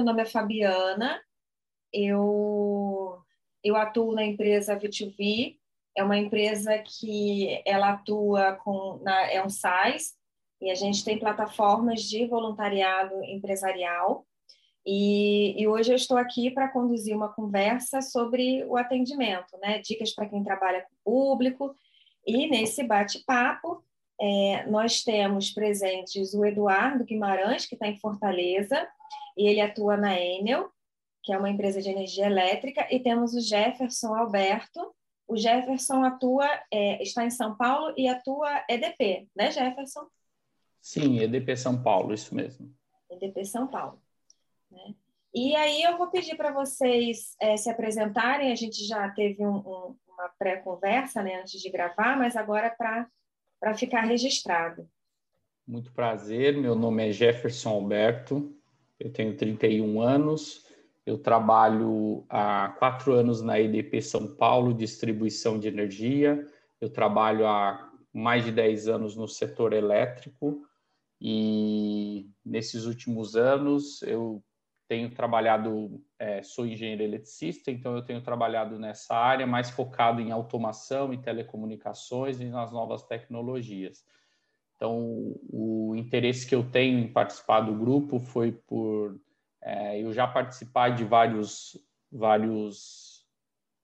Meu nome é Fabiana. Eu, eu atuo na empresa V2V. É uma empresa que ela atua com na, é um SaaS e a gente tem plataformas de voluntariado empresarial. E, e hoje eu estou aqui para conduzir uma conversa sobre o atendimento, né? Dicas para quem trabalha com público. E nesse bate-papo é, nós temos presentes o Eduardo Guimarães, que está em Fortaleza, e ele atua na Enel, que é uma empresa de energia elétrica, e temos o Jefferson Alberto. O Jefferson atua, é, está em São Paulo e atua EDP, né, Jefferson? Sim, EDP São Paulo, isso mesmo. EDP São Paulo. Né? E aí eu vou pedir para vocês é, se apresentarem. A gente já teve um, um, uma pré-conversa né, antes de gravar, mas agora para para ficar registrado. Muito prazer, meu nome é Jefferson Alberto, eu tenho 31 anos, eu trabalho há quatro anos na EDP São Paulo, distribuição de energia, eu trabalho há mais de 10 anos no setor elétrico e nesses últimos anos eu tenho trabalhado, é, sou engenheiro eletricista, então eu tenho trabalhado nessa área mais focado em automação, em telecomunicações e nas novas tecnologias. Então, o interesse que eu tenho em participar do grupo foi por é, eu já participar de vários, vários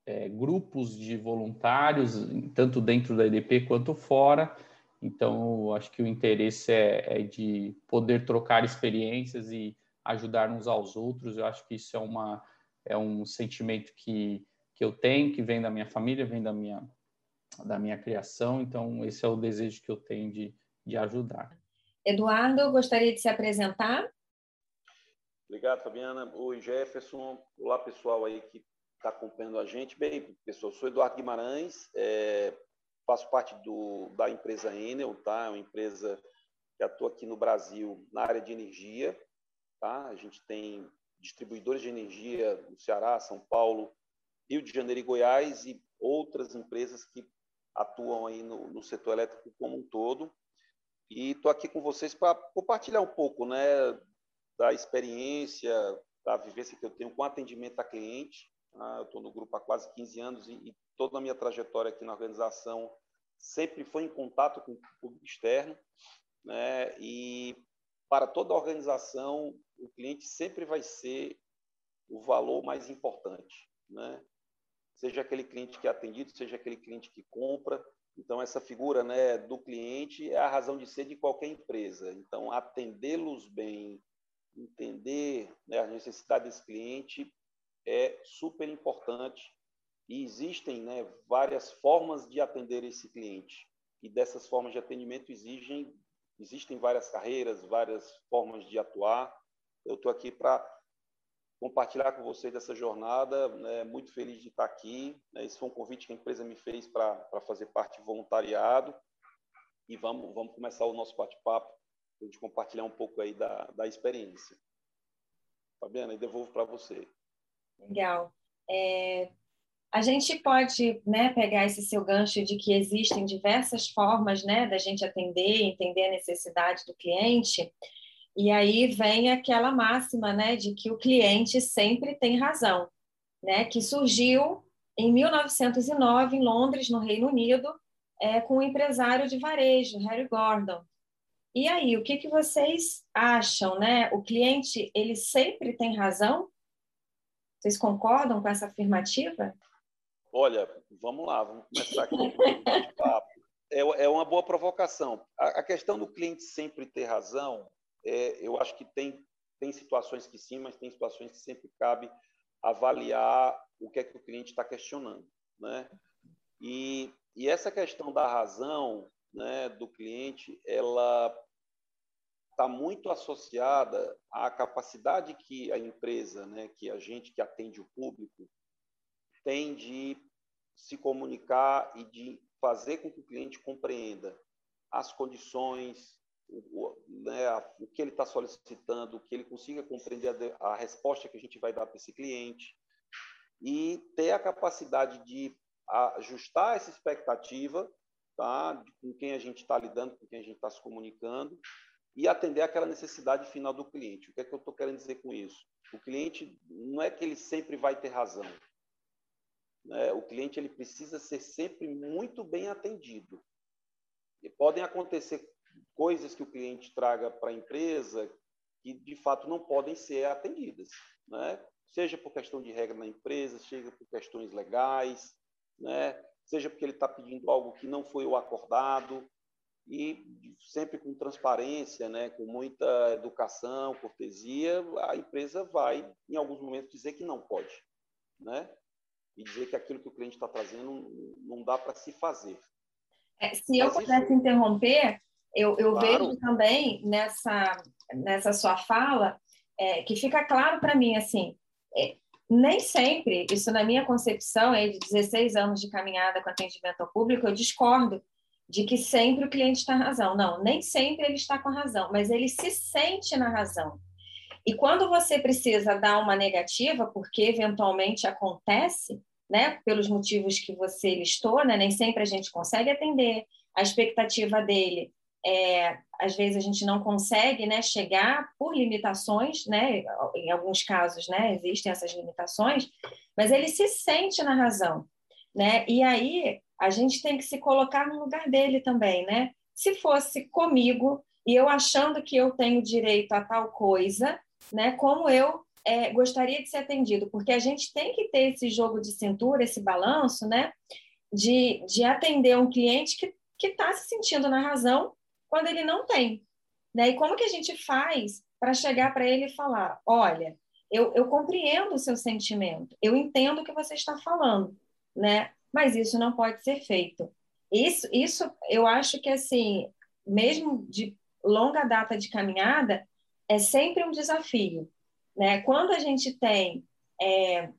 é, grupos de voluntários, tanto dentro da EDP quanto fora. Então, acho que o interesse é, é de poder trocar experiências e ajudar uns aos outros. Eu acho que isso é, uma, é um sentimento que, que eu tenho, que vem da minha família, vem da minha, da minha criação. Então, esse é o desejo que eu tenho de, de ajudar. Eduardo, gostaria de se apresentar? Obrigado, Fabiana. Oi, Jefferson. Olá, pessoal aí que está acompanhando a gente. Bem, pessoal, sou Eduardo Guimarães, é, faço parte do, da empresa Enel, tá? É uma empresa que atua aqui no Brasil na área de energia. Tá? A gente tem distribuidores de energia no Ceará, São Paulo, Rio de Janeiro e Goiás e outras empresas que atuam aí no, no setor elétrico como um todo. E estou aqui com vocês para compartilhar um pouco né, da experiência, da vivência que eu tenho com atendimento a cliente. Ah, eu estou no grupo há quase 15 anos e, e, toda a minha trajetória aqui na organização sempre foi em contato com o público externo. Né, e para toda organização, o cliente sempre vai ser o valor mais importante, né? Seja aquele cliente que é atendido, seja aquele cliente que compra. Então, essa figura né, do cliente é a razão de ser de qualquer empresa. Então, atendê-los bem, entender né, a necessidade desse cliente é super importante. E existem né, várias formas de atender esse cliente. E dessas formas de atendimento exigem, existem várias carreiras, várias formas de atuar. Eu estou aqui para compartilhar com vocês dessa jornada. Né? Muito feliz de estar aqui. Né? Esse foi um convite que a empresa me fez para fazer parte de voluntariado. E vamos, vamos começar o nosso bate-papo, a gente compartilhar um pouco aí da, da experiência. Fabiana, e devolvo para você. Legal. É, a gente pode né, pegar esse seu gancho de que existem diversas formas né, da gente atender, entender a necessidade do cliente. E aí vem aquela máxima, né, de que o cliente sempre tem razão, né, que surgiu em 1909 em Londres, no Reino Unido, é, com o um empresário de varejo, Harry Gordon. E aí, o que, que vocês acham, né? O cliente, ele sempre tem razão? Vocês concordam com essa afirmativa? Olha, vamos lá, vamos começar aqui. é, é uma boa provocação. A, a questão do cliente sempre ter razão é, eu acho que tem, tem situações que sim, mas tem situações que sempre cabe avaliar o que é que o cliente está questionando. Né? E, e essa questão da razão né, do cliente, ela está muito associada à capacidade que a empresa, né, que a gente que atende o público, tem de se comunicar e de fazer com que o cliente compreenda as condições, o, né, o que ele está solicitando, que ele consiga compreender a, a resposta que a gente vai dar para esse cliente e ter a capacidade de ajustar essa expectativa tá, com quem a gente está lidando, com quem a gente está se comunicando e atender aquela necessidade final do cliente. O que é que eu estou querendo dizer com isso? O cliente não é que ele sempre vai ter razão. Né? O cliente ele precisa ser sempre muito bem atendido. E podem acontecer coisas que o cliente traga para a empresa que de fato não podem ser atendidas, né? Seja por questão de regra na empresa, seja por questões legais, né? Seja porque ele está pedindo algo que não foi o acordado e sempre com transparência, né? Com muita educação, cortesia, a empresa vai em alguns momentos dizer que não pode, né? E dizer que aquilo que o cliente está trazendo não dá para se fazer. É, se eu pudesse isso... interromper, eu, eu claro. vejo também nessa, nessa sua fala é, que fica claro para mim assim, é, nem sempre, isso na minha concepção é de 16 anos de caminhada com atendimento ao público, eu discordo de que sempre o cliente está razão. Não, nem sempre ele está com razão, mas ele se sente na razão. E quando você precisa dar uma negativa, porque eventualmente acontece, né, pelos motivos que você listou, né, nem sempre a gente consegue atender, a expectativa dele é, às vezes a gente não consegue né, chegar por limitações, né, em alguns casos né, existem essas limitações, mas ele se sente na razão. Né? E aí a gente tem que se colocar no lugar dele também. Né? Se fosse comigo e eu achando que eu tenho direito a tal coisa, né, como eu é, gostaria de ser atendido, porque a gente tem que ter esse jogo de cintura, esse balanço, né, de, de atender um cliente que está se sentindo na razão quando ele não tem. Né? E como que a gente faz para chegar para ele e falar: olha, eu, eu compreendo o seu sentimento, eu entendo o que você está falando, né? mas isso não pode ser feito. Isso, isso eu acho que, assim, mesmo de longa data de caminhada, é sempre um desafio. Né? Quando a gente tem é,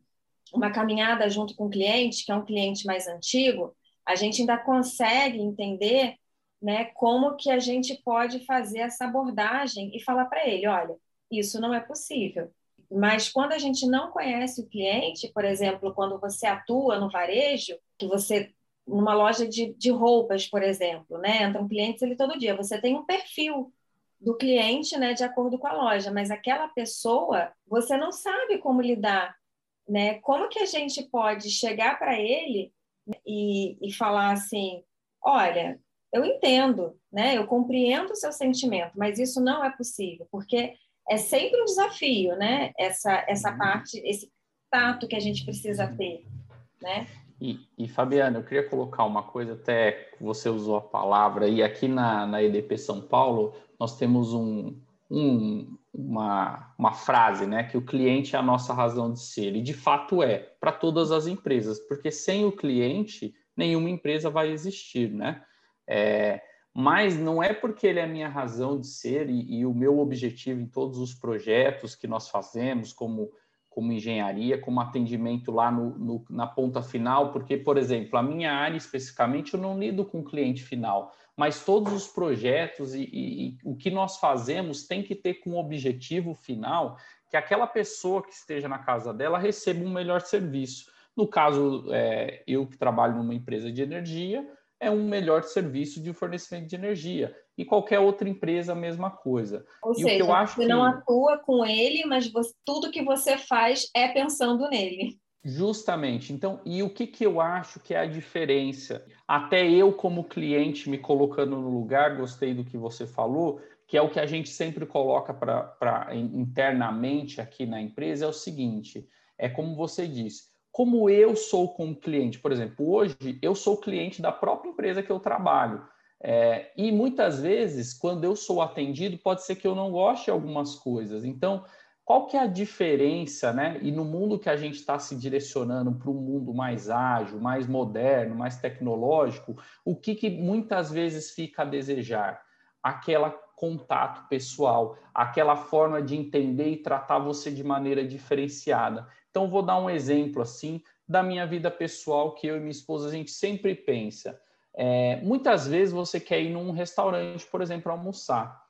uma caminhada junto com o cliente, que é um cliente mais antigo, a gente ainda consegue entender né, como que a gente pode fazer essa abordagem e falar para ele, olha, isso não é possível. Mas quando a gente não conhece o cliente, por exemplo, quando você atua no varejo, que você numa loja de, de roupas, por exemplo, né, entram clientes ali todo dia, você tem um perfil do cliente, né, de acordo com a loja, mas aquela pessoa, você não sabe como lidar, né? Como que a gente pode chegar para ele e, e falar assim, olha, eu entendo, né? Eu compreendo o seu sentimento, mas isso não é possível, porque é sempre um desafio, né? Essa essa uhum. parte, esse tato que a gente precisa ter, né? E, e Fabiana, eu queria colocar uma coisa, até você usou a palavra, e aqui na, na EDP São Paulo, nós temos um, um, uma, uma frase, né? Que o cliente é a nossa razão de ser, e de fato é, para todas as empresas, porque sem o cliente, nenhuma empresa vai existir, né? É, mas não é porque ele é a minha razão de ser e, e, o meu objetivo em todos os projetos que nós fazemos, como, como engenharia, como atendimento lá no, no, na ponta final, porque, por exemplo, a minha área especificamente eu não lido com o cliente final, mas todos os projetos e, e, e o que nós fazemos tem que ter como objetivo final que aquela pessoa que esteja na casa dela receba um melhor serviço. No caso, é, eu que trabalho numa empresa de energia, é um melhor serviço de fornecimento de energia. E qualquer outra empresa, a mesma coisa. Ou e seja, você que... não atua com ele, mas você, tudo que você faz é pensando nele. Justamente. Então, e o que, que eu acho que é a diferença? Até eu, como cliente, me colocando no lugar, gostei do que você falou, que é o que a gente sempre coloca para internamente aqui na empresa, é o seguinte: é como você disse, como eu sou como cliente. Por exemplo, hoje eu sou cliente da própria empresa que eu trabalho. É, e muitas vezes, quando eu sou atendido, pode ser que eu não goste de algumas coisas. Então, qual que é a diferença, né? E no mundo que a gente está se direcionando para um mundo mais ágil, mais moderno, mais tecnológico, o que, que muitas vezes fica a desejar? Aquela contato pessoal, aquela forma de entender e tratar você de maneira diferenciada. Então, vou dar um exemplo assim da minha vida pessoal que eu e minha esposa a gente sempre pensa. É, muitas vezes você quer ir num restaurante, por exemplo, almoçar,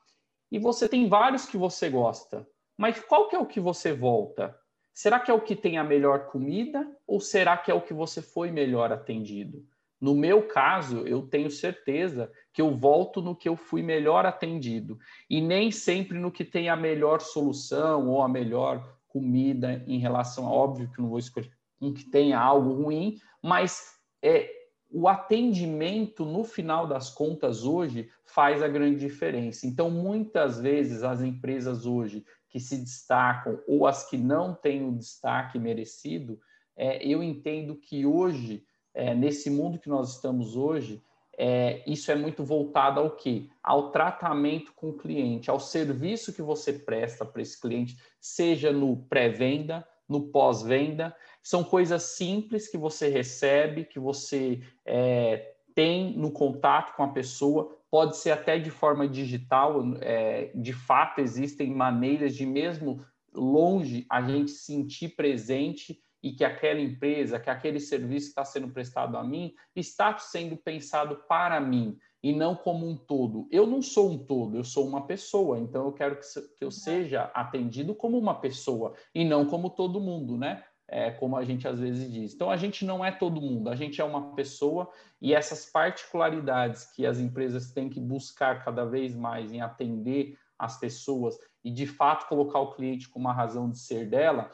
e você tem vários que você gosta, mas qual que é o que você volta? Será que é o que tem a melhor comida ou será que é o que você foi melhor atendido? No meu caso, eu tenho certeza que eu volto no que eu fui melhor atendido e nem sempre no que tem a melhor solução ou a melhor comida em relação a óbvio que não vou escolher um que tenha algo ruim, mas é o atendimento no final das contas hoje faz a grande diferença. Então, muitas vezes as empresas hoje que se destacam ou as que não têm o destaque merecido, é, eu entendo que hoje, é, nesse mundo que nós estamos hoje, é, isso é muito voltado ao quê? Ao tratamento com o cliente, ao serviço que você presta para esse cliente, seja no pré-venda, no pós-venda. São coisas simples que você recebe, que você é, tem no contato com a pessoa, pode ser até de forma digital, é, de fato existem maneiras de mesmo longe a gente sentir presente e que aquela empresa, que aquele serviço que está sendo prestado a mim está sendo pensado para mim e não como um todo. Eu não sou um todo, eu sou uma pessoa, então eu quero que, que eu seja atendido como uma pessoa e não como todo mundo, né? É, como a gente às vezes diz. Então, a gente não é todo mundo, a gente é uma pessoa e essas particularidades que as empresas têm que buscar cada vez mais em atender as pessoas e, de fato, colocar o cliente com uma razão de ser dela,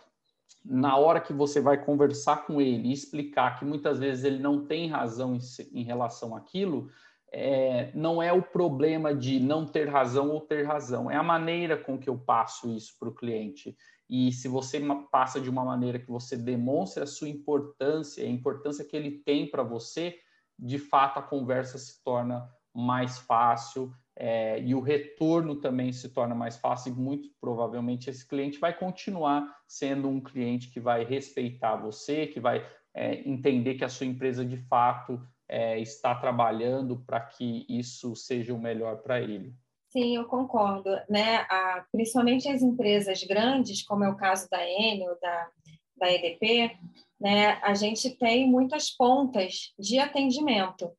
na hora que você vai conversar com ele e explicar que muitas vezes ele não tem razão em, em relação àquilo, é, não é o problema de não ter razão ou ter razão, é a maneira com que eu passo isso para o cliente. E se você passa de uma maneira que você demonstra a sua importância, a importância que ele tem para você, de fato a conversa se torna mais fácil é, e o retorno também se torna mais fácil e muito provavelmente esse cliente vai continuar sendo um cliente que vai respeitar você, que vai é, entender que a sua empresa de fato é, está trabalhando para que isso seja o melhor para ele. Sim, eu concordo. Né? A, principalmente as empresas grandes, como é o caso da Enel, da, da EDP, né? a gente tem muitas pontas de atendimento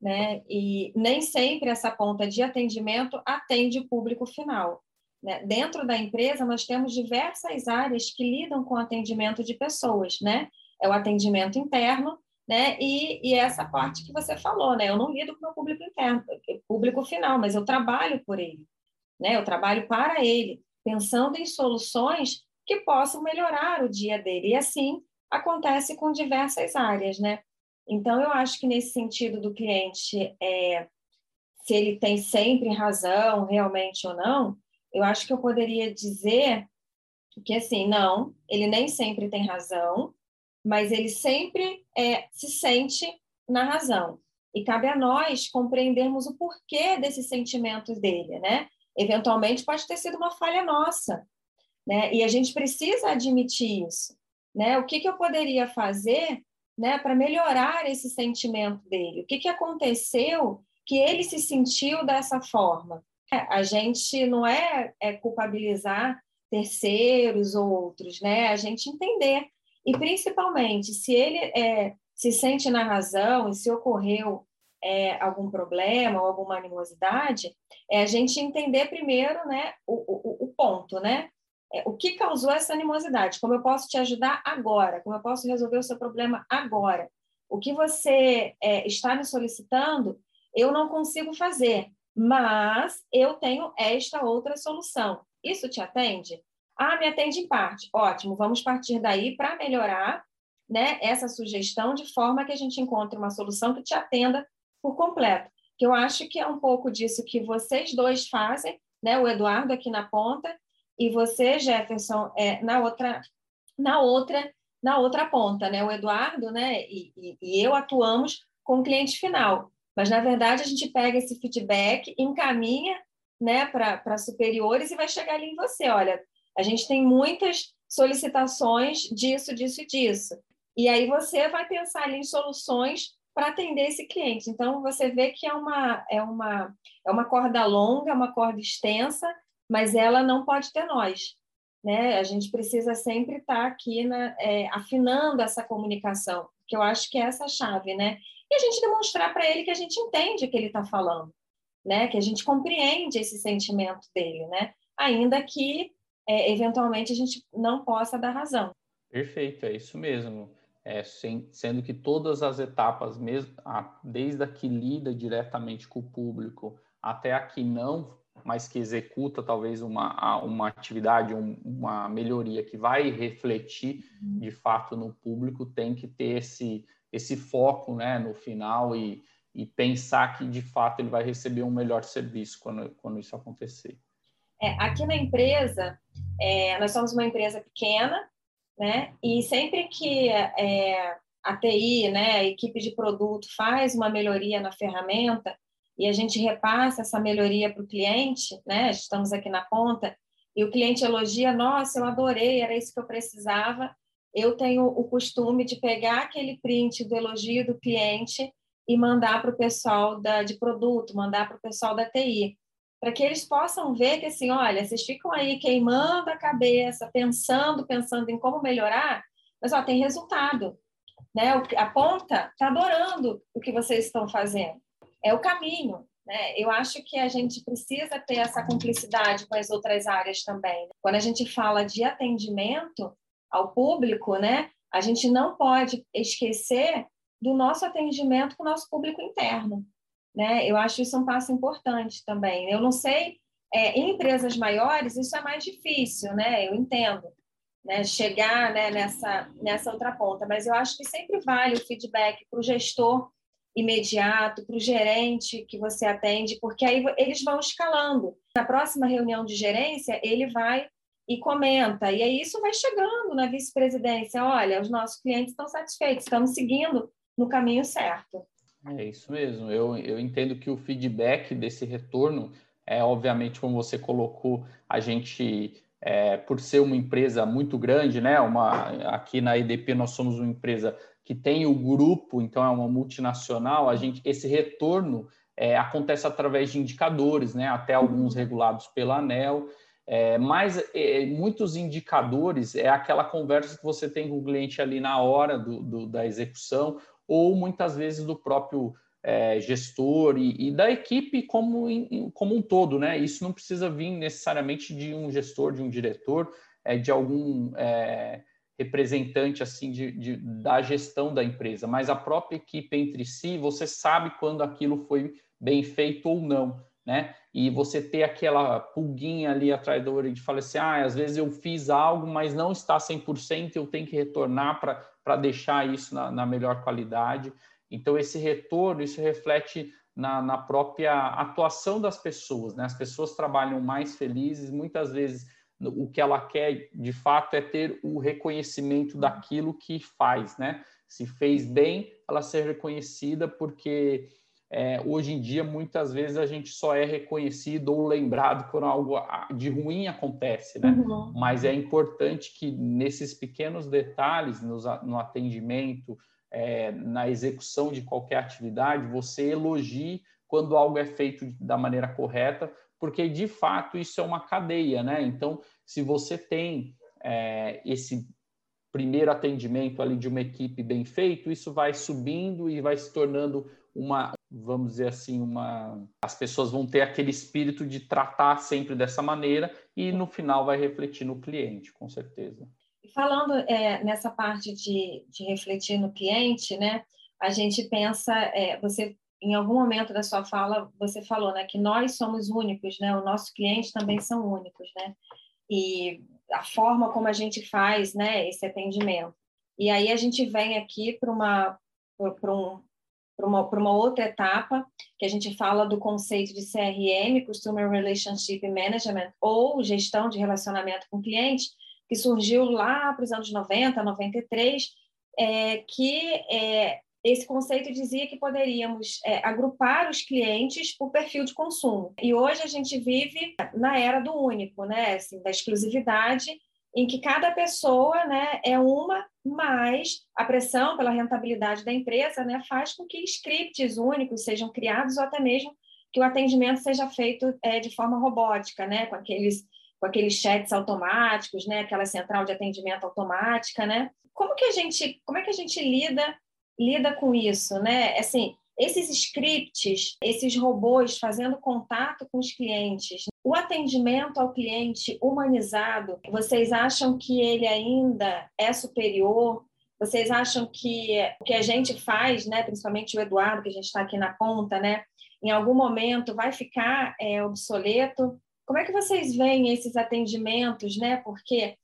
né? E nem sempre essa ponta de atendimento atende o público final. Né? Dentro da empresa, nós temos diversas áreas que lidam com atendimento de pessoas, né? É o atendimento interno, né? E, e essa parte que você falou, né? Eu não lido com o público interno, público final, mas eu trabalho por ele, né? Eu trabalho para ele, pensando em soluções que possam melhorar o dia dele. E assim acontece com diversas áreas, né? Então, eu acho que nesse sentido do cliente, é, se ele tem sempre razão, realmente ou não, eu acho que eu poderia dizer que, assim, não, ele nem sempre tem razão, mas ele sempre é, se sente na razão. E cabe a nós compreendermos o porquê desses sentimentos dele, né? Eventualmente pode ter sido uma falha nossa, né? E a gente precisa admitir isso, né? O que, que eu poderia fazer né, para melhorar esse sentimento dele. O que, que aconteceu que ele se sentiu dessa forma? É, a gente não é, é culpabilizar terceiros ou outros, né? A gente entender e principalmente se ele é, se sente na razão e se ocorreu é, algum problema ou alguma animosidade, é a gente entender primeiro, né, o, o, o ponto, né? É, o que causou essa animosidade, como eu posso te ajudar agora, como eu posso resolver o seu problema agora. O que você é, está me solicitando, eu não consigo fazer, mas eu tenho esta outra solução. Isso te atende? Ah, me atende em parte. Ótimo, vamos partir daí para melhorar né, essa sugestão de forma que a gente encontre uma solução que te atenda por completo. Que eu acho que é um pouco disso que vocês dois fazem, né, o Eduardo aqui na ponta e você, Jefferson, é, na outra na outra na outra ponta, né? O Eduardo, né, e, e, e eu atuamos com o cliente final, mas na verdade a gente pega esse feedback, encaminha, né, para superiores e vai chegar ali em você. Olha, a gente tem muitas solicitações disso, disso e disso. E aí você vai pensar ali em soluções para atender esse cliente. Então você vê que é uma é uma é uma corda longa, uma corda extensa mas ela não pode ter nós. Né? A gente precisa sempre estar tá aqui na, é, afinando essa comunicação, que eu acho que é essa chave, né? E a gente demonstrar para ele que a gente entende o que ele está falando, né? Que a gente compreende esse sentimento dele, né? Ainda que é, eventualmente a gente não possa dar razão. Perfeito, é isso mesmo. é, sem, sendo que todas as etapas, mesmo a, desde a que lida diretamente com o público até a que não, mas que executa talvez uma, uma atividade, um, uma melhoria que vai refletir uhum. de fato no público, tem que ter esse, esse foco né, no final e, e pensar que de fato ele vai receber um melhor serviço quando, quando isso acontecer. É, aqui na empresa, é, nós somos uma empresa pequena, né? E sempre que é, a TI, né, a equipe de produto faz uma melhoria na ferramenta e a gente repassa essa melhoria para o cliente, né? Estamos aqui na ponta e o cliente elogia, nossa, eu adorei, era isso que eu precisava. Eu tenho o costume de pegar aquele print do elogio do cliente e mandar para o pessoal da, de produto, mandar para o pessoal da TI para que eles possam ver que assim, olha, vocês ficam aí queimando a cabeça, pensando, pensando em como melhorar, mas ó, tem resultado, né? A ponta está adorando o que vocês estão fazendo. É o caminho, né? Eu acho que a gente precisa ter essa cumplicidade com as outras áreas também. Quando a gente fala de atendimento ao público, né? A gente não pode esquecer do nosso atendimento com o nosso público interno né? Eu acho isso um passo importante também. Eu não sei, é, em empresas maiores isso é mais difícil, né? Eu entendo, né? Chegar né, nessa nessa outra ponta, mas eu acho que sempre vale o feedback para o gestor imediato, para o gerente que você atende, porque aí eles vão escalando. Na próxima reunião de gerência, ele vai e comenta, e aí isso vai chegando na vice-presidência. Olha, os nossos clientes estão satisfeitos, estamos seguindo no caminho certo. É isso mesmo. Eu, eu entendo que o feedback desse retorno é, obviamente, como você colocou, a gente, é, por ser uma empresa muito grande, né? Uma, aqui na EDP nós somos uma empresa que tem o grupo, então é uma multinacional, a gente, esse retorno é, acontece através de indicadores, né? Até alguns regulados pela ANEL. É, mas é, muitos indicadores é aquela conversa que você tem com o cliente ali na hora do, do da execução, ou muitas vezes do próprio é, gestor e, e, da equipe como, em, como um todo, né? Isso não precisa vir necessariamente de um gestor, de um diretor, é, de algum é, representante assim de, de, da gestão da empresa, mas a própria equipe entre si, você sabe quando aquilo foi bem feito ou não, né? E você ter aquela pulguinha ali atrás da orelha de falar assim, ah, às vezes eu fiz algo, mas não está 100%, eu tenho que retornar para deixar isso na, na, melhor qualidade. Então, esse retorno, isso reflete na, na, própria atuação das pessoas. Né? As pessoas trabalham mais felizes, muitas vezes o que ela quer, de fato, é ter o reconhecimento daquilo que faz. Né? Se fez bem, ela ser reconhecida, porque é, hoje em dia, muitas vezes, a gente só é reconhecido ou lembrado quando algo de ruim acontece, né? Uhum. Mas é importante que nesses pequenos detalhes, no, no atendimento, é, na execução de qualquer atividade, você elogie quando algo é feito da maneira correta, porque de fato isso é uma cadeia, né? Então, se você tem é, esse primeiro atendimento ali de uma equipe bem feito, isso vai subindo e vai se tornando uma, vamos dizer assim, uma. As pessoas vão ter aquele espírito de tratar sempre dessa maneira e no final vai refletir no cliente, com certeza. Falando é, nessa parte de, de refletir no cliente, né? A gente pensa, é, você em algum momento da sua fala você falou, né, que nós somos únicos, né? O nosso cliente também são únicos, né? E a forma como a gente faz, né, esse atendimento. E aí a gente vem aqui para uma para um para uma, uma outra etapa, que a gente fala do conceito de CRM, Customer Relationship Management, ou gestão de relacionamento com cliente, que surgiu lá para os anos 90, 93, é, que é, esse conceito dizia que poderíamos é, agrupar os clientes por perfil de consumo. E hoje a gente vive na era do único, né? Assim, da exclusividade, em que cada pessoa né, é uma, mas a pressão pela rentabilidade da empresa né, faz com que scripts únicos sejam criados ou até mesmo que o atendimento seja feito é, de forma robótica, né, com aqueles com aqueles chats automáticos, né, aquela central de atendimento automática, né? Como que a gente, como é que a gente lida lida com isso, né? Assim, esses scripts, esses robôs fazendo contato com os clientes, o atendimento ao cliente humanizado, vocês acham que ele ainda é superior Vocês acham que o que a gente faz, né, principalmente o Eduardo, que a gente está aqui na ponta, né, em algum momento vai ficar é, obsoleto? Como é que vocês veem esses atendimentos, né? Porque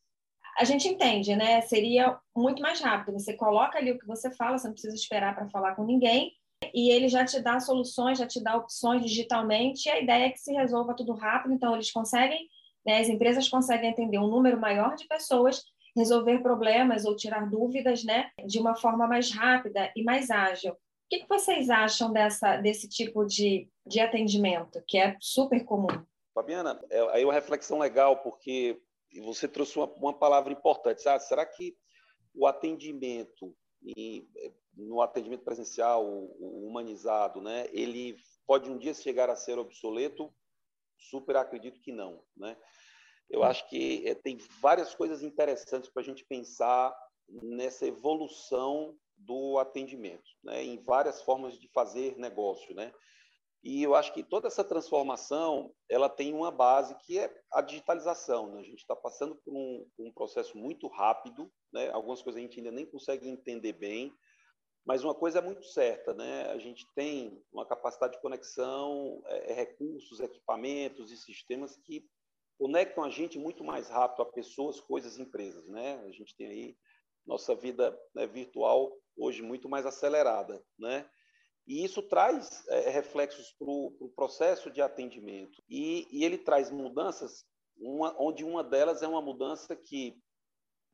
a gente entende, né? Seria muito mais rápido. Você coloca ali o que você fala, você não precisa esperar para falar com ninguém, e ele já te dá soluções, já te dá opções digitalmente, e a ideia é que se resolva tudo rápido, então eles conseguem, né, as empresas conseguem atender um número maior de pessoas, resolver problemas ou tirar dúvidas, né, de uma forma mais rápida e mais ágil. O que, vocês acham dessa, desse tipo de, de atendimento, que é super comum? Fabiana, é, aí uma reflexão legal, porque você trouxe uma, uma palavra importante. Será que o atendimento e no atendimento presencial, o humanizado, né, ele pode um dia chegar a ser obsoleto? Super acredito que não, né? Eu acho que é, tem várias coisas interessantes para a gente pensar nessa evolução do atendimento, né? em várias formas de fazer negócio, né? E eu acho que toda essa transformação ela tem uma base que é a digitalização. Né? A gente está passando por um, um, processo muito rápido, né? algumas coisas a gente ainda nem consegue entender bem, mas uma coisa é muito certa, né? A gente tem uma capacidade de conexão, é, é, recursos, equipamentos e sistemas que conectam a gente muito mais rápido a pessoas, coisas, empresas, né? A gente tem aí nossa vida né, virtual hoje muito mais acelerada, né? E isso traz é, reflexos para o pro processo de atendimento. E, e ele traz mudanças, uma, onde uma delas é uma mudança que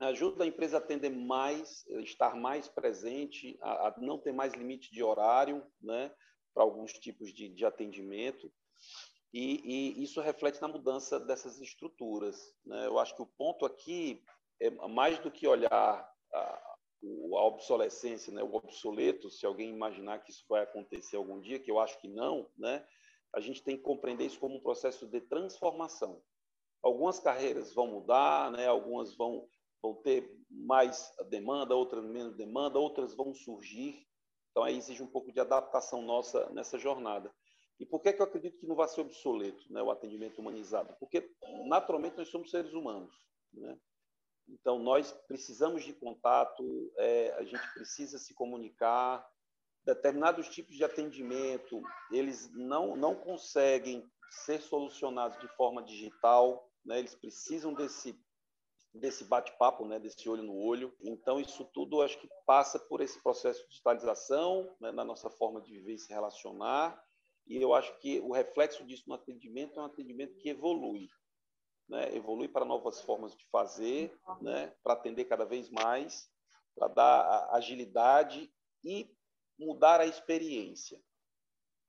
ajuda a empresa a atender mais, estar mais presente, a, a não ter mais limite de horário né, para alguns tipos de, de atendimento. E, e, isso reflete na mudança dessas estruturas. Né? Eu acho que o ponto aqui é mais do que olhar a obsolescência, né, o obsoleto, se alguém imaginar que isso vai acontecer algum dia, que eu acho que não, né, a gente tem que compreender isso como um processo de transformação. Algumas carreiras vão mudar, né, algumas vão, vão ter mais demanda, outras menos demanda, outras vão surgir. Então, aí exige um pouco de adaptação nossa nessa jornada. E por que, que eu acredito que não vai ser obsoleto né, o atendimento humanizado? Porque, naturalmente, nós somos seres humanos. Né? Então, nós precisamos de contato, é, a gente precisa se comunicar. Determinados tipos de atendimento, eles não, não conseguem ser solucionados de forma digital, né? eles precisam desse, desse bate-papo, né? desse olho no olho. Então, isso tudo acho que passa por esse processo de digitalização né? na nossa forma de viver e se relacionar. E eu acho que o reflexo disso no atendimento é um atendimento que evolui né, evoluir para novas formas de fazer, né, para atender cada vez mais, para dar agilidade e mudar a experiência.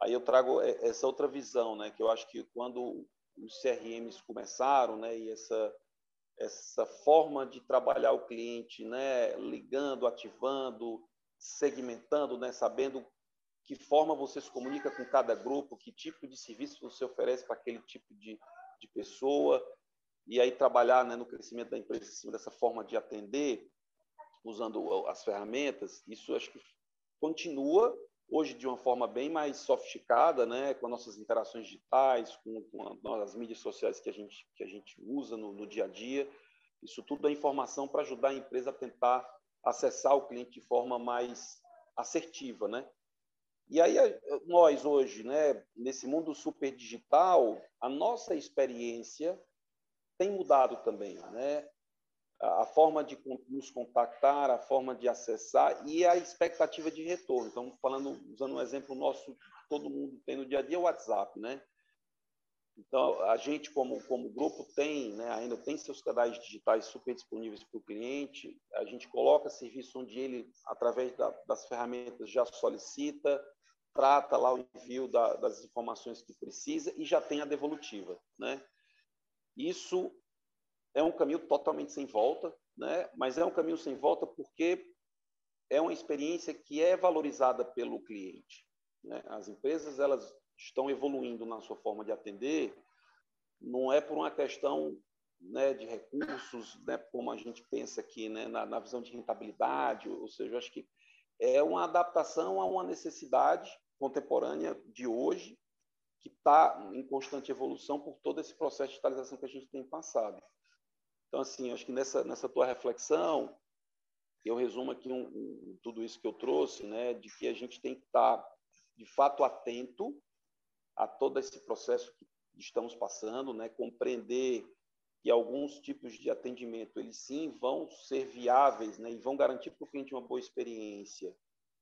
Aí eu trago essa outra visão, né, que eu acho que quando os CRMs começaram, né, e essa essa forma de trabalhar o cliente, né, ligando, ativando, segmentando, né, sabendo que forma você se comunica com cada grupo, que tipo de serviço você oferece para aquele tipo de, de pessoa, e aí trabalhar né, no crescimento da empresa em dessa forma de atender, usando as ferramentas, isso acho que continua hoje de uma forma bem mais sofisticada, né, com as nossas interações digitais, com, com as mídias sociais que a gente, que a gente usa no, no dia a dia. Isso tudo é informação para ajudar a empresa a tentar acessar o cliente de forma mais assertiva, né? E aí nós hoje, né, nesse mundo super digital, a nossa experiência tem mudado também, né? A forma de nos contactar, a forma de acessar e a expectativa de retorno. Então, falando, usando um exemplo nosso, todo mundo tem no dia a dia, o WhatsApp, né? Então, a gente, como, como grupo, tem, né, ainda tem seus canais digitais super disponíveis para o cliente. A gente coloca serviço onde ele, através da, das ferramentas, já solicita, trata lá o envio da, das informações que precisa e já tem a devolutiva, né? Isso é um caminho totalmente sem volta, né? mas é um caminho sem volta porque é uma experiência que é valorizada pelo cliente. Né? As empresas elas estão evoluindo na sua forma de atender, não é por uma questão né, de recursos, né, como a gente pensa aqui, né, na, na visão de rentabilidade, ou seja, acho que é uma adaptação a uma necessidade contemporânea de hoje que está em constante evolução por todo esse processo de digitalização que a gente tem passado. Então, assim, acho que nessa, nessa tua reflexão, eu resumo aqui um, um, tudo isso que eu trouxe, né, de que a gente tem que estar, de fato, atento a todo esse processo que estamos passando, né, compreender que alguns tipos de atendimento, eles sim vão ser viáveis né, e vão garantir para o cliente uma boa experiência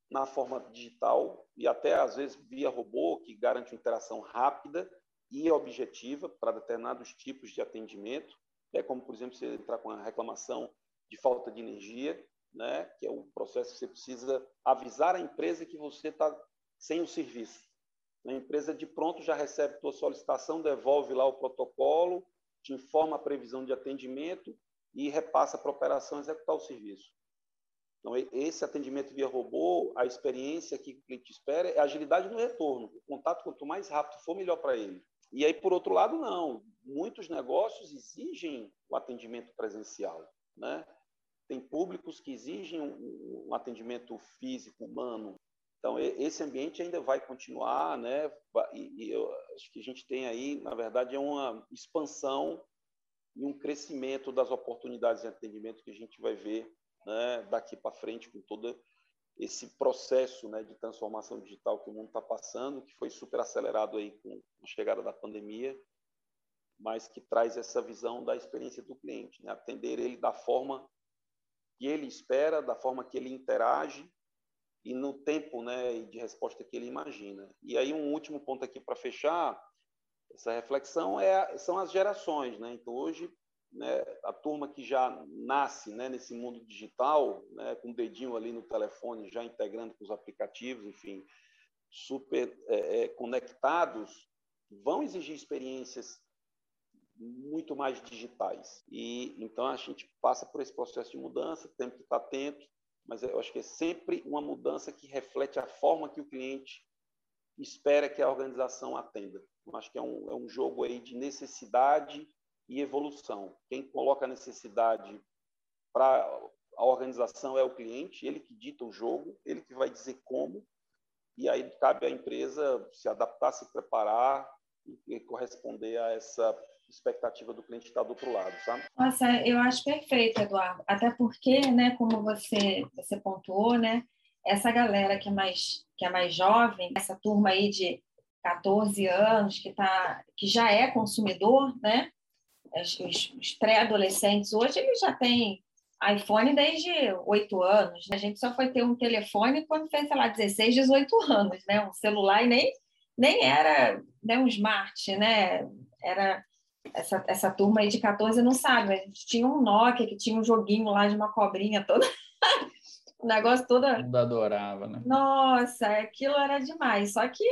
na forma digital e até, às vezes, via robô, que garante uma interação rápida e objetiva para determinados tipos de atendimento, é como, por exemplo, você entrar com uma reclamação de falta de energia, né, que é um processo que você precisa avisar a empresa que você está sem o serviço. A empresa de pronto já recebe tua solicitação, devolve lá o protocolo, te informa a previsão de atendimento e repassa para a operação executar o serviço. Então, esse atendimento via robô, a experiência que o cliente espera é agilidade no retorno. O contato, quanto mais rápido for, melhor para ele. E aí, por outro lado, não. Muitos negócios exigem o atendimento presencial. Né? Tem públicos que exigem um, atendimento físico, humano. Então, esse ambiente ainda vai continuar, né? E, e eu acho que a gente tem aí, na verdade, é uma expansão e um crescimento das oportunidades de atendimento que a gente vai ver né, daqui para frente com todo esse processo né, de transformação digital que o mundo está passando, que foi super acelerado aí com a chegada da pandemia, mas que traz essa visão da experiência do cliente, né, atender ele da forma que ele espera, da forma que ele interage e no tempo né, de resposta que ele imagina. E aí um último ponto aqui para fechar essa reflexão é, são as gerações. Né? Então hoje né, a turma que já nasce né, nesse mundo digital, né, com o dedinho ali no telefone, já integrando com os aplicativos, enfim, super é, é, conectados, vão exigir experiências muito mais digitais. E então a gente passa por esse processo de mudança, temos que estar atento, mas eu acho que é sempre uma mudança que reflete a forma que o cliente espera que a organização atenda. Eu acho que é um, é um jogo aí de necessidade e evolução. Quem coloca a necessidade para a organização é o cliente, ele que dita o jogo, ele que vai dizer como, e aí cabe à empresa se adaptar, se preparar e corresponder a essa expectativa do cliente que está do outro lado, sabe? Nossa, eu acho perfeito, Eduardo. Até porque, né, como você você pontuou, né, essa galera que é mais que é mais jovem, essa turma aí de 14 anos que tá que já é consumidor, né? Os, os pré-adolescentes hoje eles já têm iPhone desde oito anos. Né? A gente só foi ter um telefone quando fez, sei lá, 16, 18 anos, né? Um celular e nem, nem era né, um smart, né? Era essa, essa turma aí de 14 não sabe. A gente tinha um Nokia que tinha um joguinho lá de uma cobrinha toda. o negócio todo. Tudo adorava, né? Nossa, aquilo era demais. Só que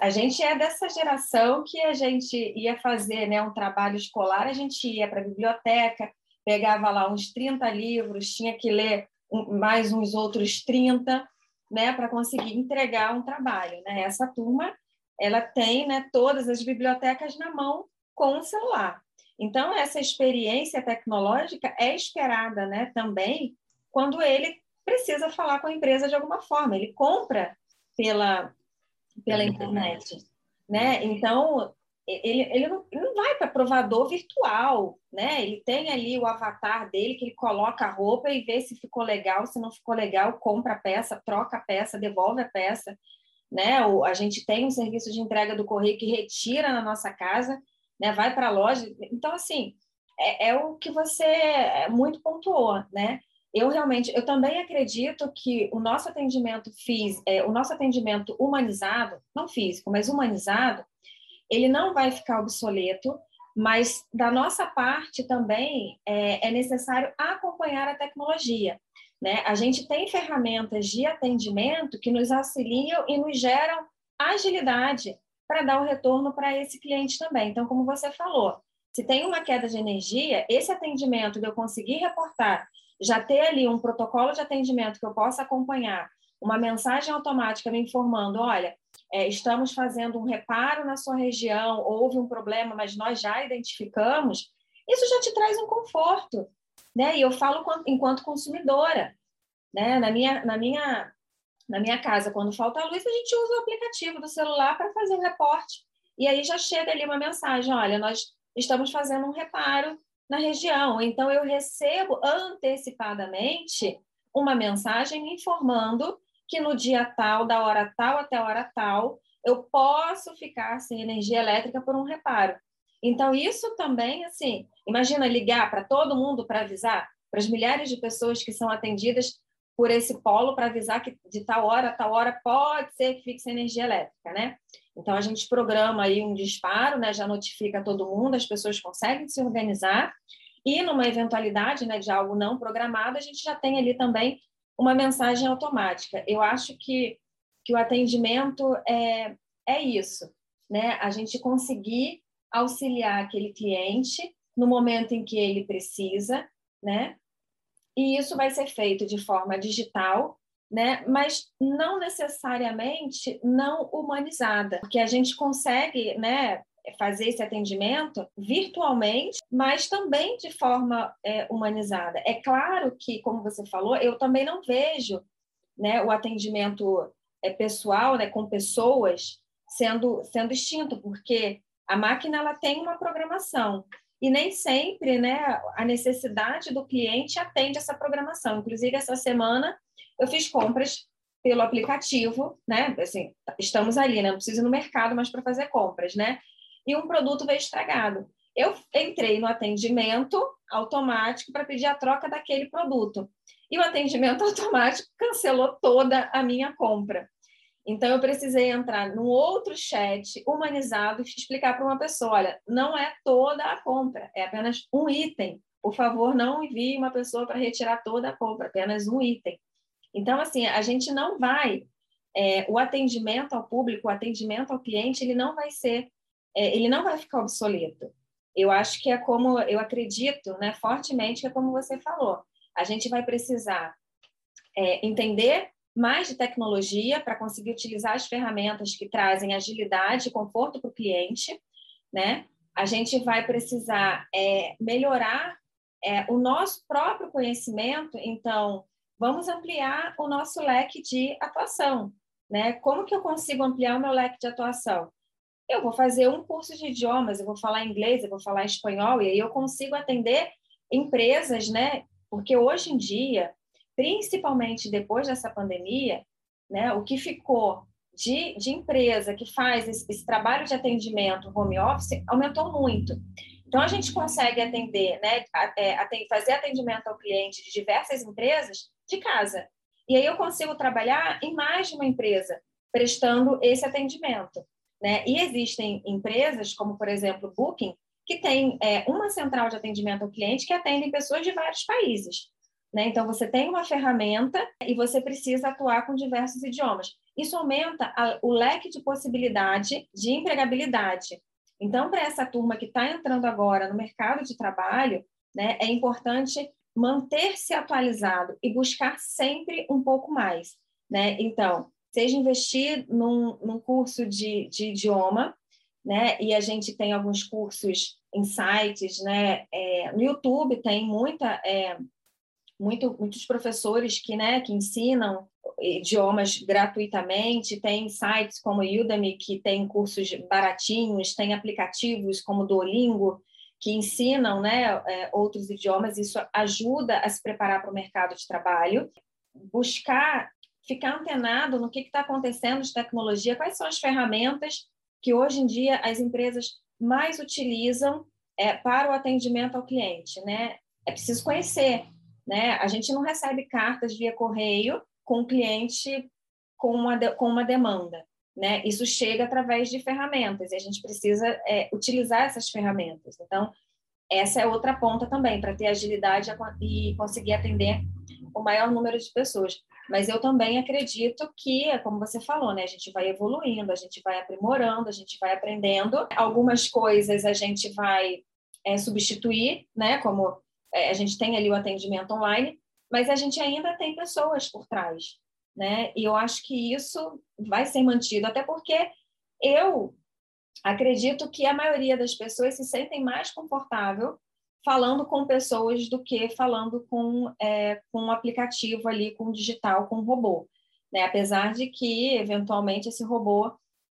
a gente é dessa geração que a gente ia fazer né, um trabalho escolar, a gente ia para a biblioteca, pegava lá uns 30 livros, tinha que ler mais uns outros 30 né, para conseguir entregar um trabalho. Né? Essa turma ela tem né, todas as bibliotecas na mão com o celular. Então, essa experiência tecnológica é esperada né, também quando ele precisa falar com a empresa de alguma forma. Ele compra pela, pela internet, né? Então ele, ele, não, ele não vai para provador virtual, né? Ele tem ali o avatar dele que ele coloca a roupa e vê se ficou legal, se não ficou legal, compra a peça, troca a peça, devolve a peça, né? O, a gente tem um serviço de entrega do correio que retira na nossa casa, né? Vai para a loja. Então assim é, é o que você é muito pontuou, né? Eu realmente, eu também acredito que o nosso atendimento físico, é, o nosso atendimento humanizado, não físico, mas humanizado, ele não vai ficar obsoleto, mas da nossa parte também é, é necessário acompanhar a tecnologia. Né? A gente tem ferramentas de atendimento que nos auxiliam e nos geram agilidade para dar o retorno para esse cliente também. Então, como você falou, se tem uma queda de energia, esse atendimento de eu conseguir reportar já ter ali um protocolo de atendimento que eu possa acompanhar, uma mensagem automática me informando, olha, é, estamos fazendo um reparo na sua região, houve um problema, mas nós já identificamos, isso já te traz um conforto, né? E eu falo enquanto consumidora, né? Na minha, na minha, na minha casa, quando falta luz, a gente usa o aplicativo do celular para fazer o reporte. E aí já chega ali uma mensagem, olha, nós estamos fazendo um reparo na região. Então, eu recebo antecipadamente uma mensagem me informando que no dia tal, da hora tal até a hora tal, eu posso ficar sem energia elétrica por um reparo. Então, isso também, assim, imagina ligar para todo mundo para avisar, para as milhares de pessoas que são atendidas por esse polo para avisar que de tal hora, tal hora pode ser que sem energia elétrica, né? Então a gente programa aí um disparo, né? Já notifica todo mundo, as pessoas conseguem se organizar e numa eventualidade, né, de algo não programado, a gente já tem ali também uma mensagem automática. Eu acho que que o atendimento é é isso, né? A gente conseguir auxiliar aquele cliente no momento em que ele precisa, né? E isso vai ser feito de forma digital, né? Mas não necessariamente não humanizada, porque a gente consegue, né? fazer esse atendimento virtualmente, mas também de forma é, humanizada. É claro que, como você falou, eu também não vejo né, o atendimento é, pessoal, né, com pessoas, sendo, sendo extinto, porque a máquina ela tem uma programação e nem sempre né, a necessidade do cliente atende essa programação. Inclusive, essa semana eu fiz compras pelo aplicativo, né? Assim, estamos ali, né? Não preciso ir no mercado mais para fazer compras, né? E um produto veio estragado. Eu entrei no atendimento automático para pedir a troca daquele produto. E o atendimento automático cancelou toda a minha compra. Então, eu precisei entrar num outro chat humanizado e explicar para uma pessoa: olha, não é toda a compra, é apenas um item. Por favor, não envie uma pessoa para retirar toda a compra, apenas um item. Então, assim, a gente não vai. É, o atendimento ao público, o atendimento ao cliente, ele não vai ser, é, ele não vai ficar obsoleto. Eu acho que é como, eu acredito, né, fortemente, que é como você falou. A gente vai precisar é, entender mais de tecnologia para conseguir utilizar as ferramentas que trazem agilidade e conforto para o cliente, né? A gente vai precisar é, melhorar é, o nosso próprio conhecimento, então vamos ampliar o nosso leque de atuação, né? Como que eu consigo ampliar o meu leque de atuação? Eu vou fazer um curso de idiomas, eu vou falar inglês, eu vou falar espanhol, e aí eu consigo atender empresas, né? Porque hoje em dia principalmente depois dessa pandemia, né, o que ficou de, de empresa que faz esse, esse, trabalho de atendimento home office aumentou muito. Então, a gente consegue atender, né, é, fazer atendimento ao cliente de diversas empresas de casa. E aí eu consigo trabalhar em mais de uma empresa prestando esse atendimento. Né? E existem empresas, como por exemplo Booking, que tem é, uma central de atendimento ao cliente que atendem pessoas de vários países. Né? Então, você tem uma ferramenta e você precisa atuar com diversos idiomas. Isso aumenta a, o leque de possibilidade de empregabilidade. Então, para essa turma que está entrando agora no mercado de trabalho, né, é importante manter-se atualizado e buscar sempre um pouco mais. Né? Então, seja investir num, num curso de, de, idioma, né? e a gente tem alguns cursos em sites, né? É, no YouTube tem muita é, muito, muitos professores que, né, que ensinam idiomas gratuitamente, tem sites como Udemy que tem cursos baratinhos, tem aplicativos como Duolingo que ensinam né, é, outros idiomas, isso ajuda a se preparar para o mercado de trabalho. Buscar, ficar antenado no que está acontecendo de tecnologia, quais são as ferramentas que hoje em dia as empresas mais utilizam é, para o atendimento ao cliente. Né? É preciso conhecer né? A gente não recebe cartas via correio com o cliente com uma, de, com uma demanda. Né? Isso chega através de ferramentas e a gente precisa é, utilizar essas ferramentas. Então, essa é outra ponta também, para ter agilidade e conseguir atender o maior número de pessoas. Mas eu também acredito que, como você falou, né, a gente vai evoluindo, a gente vai aprimorando, a gente vai aprendendo. Algumas coisas a gente vai é, substituir, né, como é, a gente tem ali o atendimento online, mas a gente ainda tem pessoas por trás, né? E eu acho que isso vai ser mantido, até porque eu acredito que a maioria das pessoas se sentem mais confortável falando com pessoas do que falando com, é, com um aplicativo ali, com um digital, com um robô. Né? Apesar de que, eventualmente, esse robô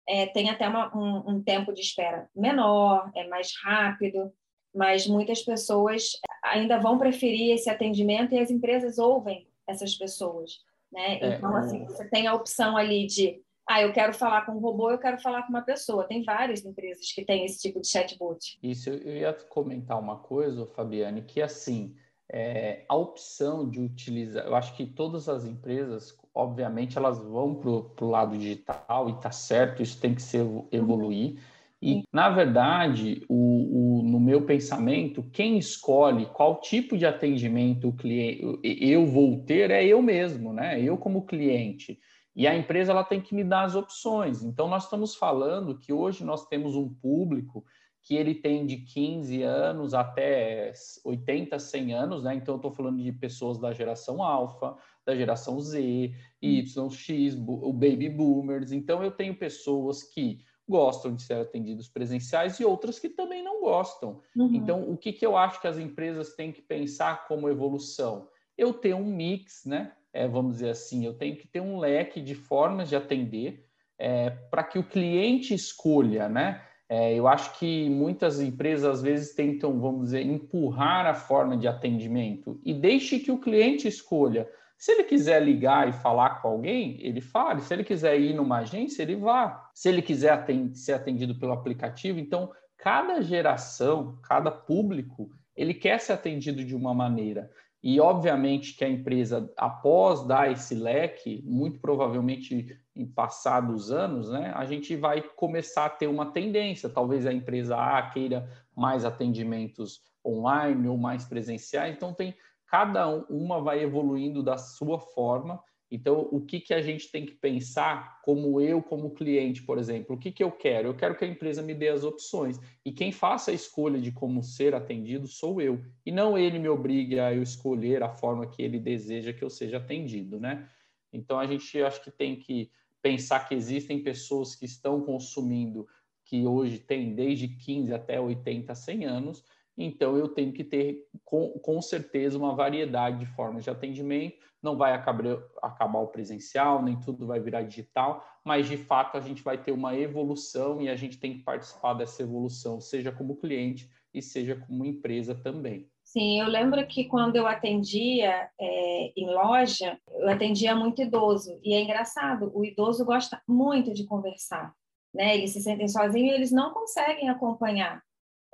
é, tem até uma, um, um tempo de espera menor, é mais rápido, mas muitas pessoas ainda vão preferir esse atendimento e as empresas ouvem essas pessoas. Né? É, então, assim, você tem a opção ali de ah, eu quero falar com um robô, eu quero falar com uma pessoa. Tem várias empresas que têm esse tipo de chatbot. Isso, eu ia comentar uma coisa, Fabiane, que assim, é, a opção de utilizar, eu acho que todas as empresas, obviamente, elas vão para o lado digital e tá certo, isso tem que ser evoluir. Uhum. E, na verdade, o, o, no meu pensamento, quem escolhe qual tipo de atendimento o cliente, eu vou ter é eu mesmo, né? Eu como cliente. E a empresa ela tem que me dar as opções. Então, nós estamos falando que hoje nós temos um público que ele tem de 15 anos até 80, 100 anos, né? Então, eu estou falando de pessoas da geração alfa, da geração Z, Y, X, o baby boomers. Então, eu tenho pessoas que gostam de ser atendidos presenciais e outras que também não gostam. Uhum. Então, o que, que eu acho que as empresas têm que pensar como evolução? Eu tenho um mix, né? é, vamos dizer assim, eu tenho que ter um leque de formas de atender é, para que o cliente escolha, né? É, eu acho que muitas empresas às vezes tentam, vamos dizer, empurrar a forma de atendimento e deixe que o cliente escolha. Se ele quiser ligar e falar com alguém, ele fale. Se ele quiser ir numa agência, ele vá. Se ele quiser atend ser atendido pelo aplicativo, então cada geração, cada público, ele quer ser atendido de uma maneira. E, obviamente, que a empresa, após dar esse leque, muito provavelmente em passados anos, né, a gente vai começar a ter uma tendência. Talvez a empresa A queira mais atendimentos online ou mais presenciais. Então, tem cada uma vai evoluindo da sua forma então, o que, que a gente tem que pensar, como eu, como cliente, por exemplo, o que, que eu quero? Eu quero que a empresa me dê as opções. E quem faça a escolha de como ser atendido sou eu. E não ele me obrigue a eu escolher a forma que ele deseja que eu seja atendido, né? Então, a gente acho que tem que pensar que existem pessoas que estão consumindo, que hoje tem desde 15 até 80, 100 anos, então eu tenho que ter com, com certeza uma variedade de formas de atendimento. Não vai acabar, acabar o presencial, nem tudo vai virar digital, mas de fato a gente vai ter uma evolução e a gente tem que participar dessa evolução, seja como cliente e seja como empresa também. Sim, eu lembro que quando eu atendia é, em loja, eu atendia muito idoso. E é engraçado, o idoso gosta muito de conversar. Né? Eles se sentem sozinhos e eles não conseguem acompanhar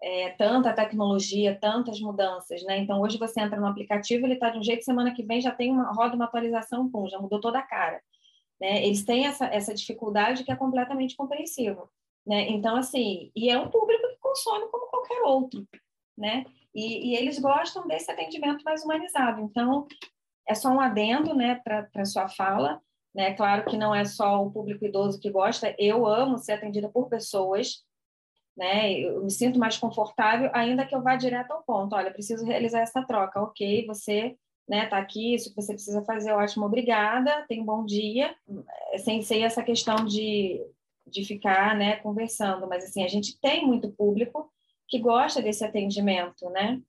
é, tanta tecnologia, tantas mudanças, né? Então hoje você entra no aplicativo, ele está de um jeito, semana que vem já tem uma roda uma atualização, pum, já mudou toda a cara. Né? Eles têm essa, essa dificuldade que é completamente compreensível, né? Então assim, e é um público que consome como qualquer outro, né? E, e eles gostam desse atendimento mais humanizado. Então é só um adendo, né, para sua fala. Né? Claro que não é só o público idoso que gosta. Eu amo ser atendida por pessoas né? Eu me sinto mais confortável, ainda que eu vá direto ao ponto. Olha, preciso realizar essa troca. Ok, você né, tá aqui, isso que você precisa fazer, ótimo, obrigada, tenha um bom dia. É, sem ser essa questão de, de ficar, né, conversando, mas assim, a gente tem muito público que gosta desse atendimento, né?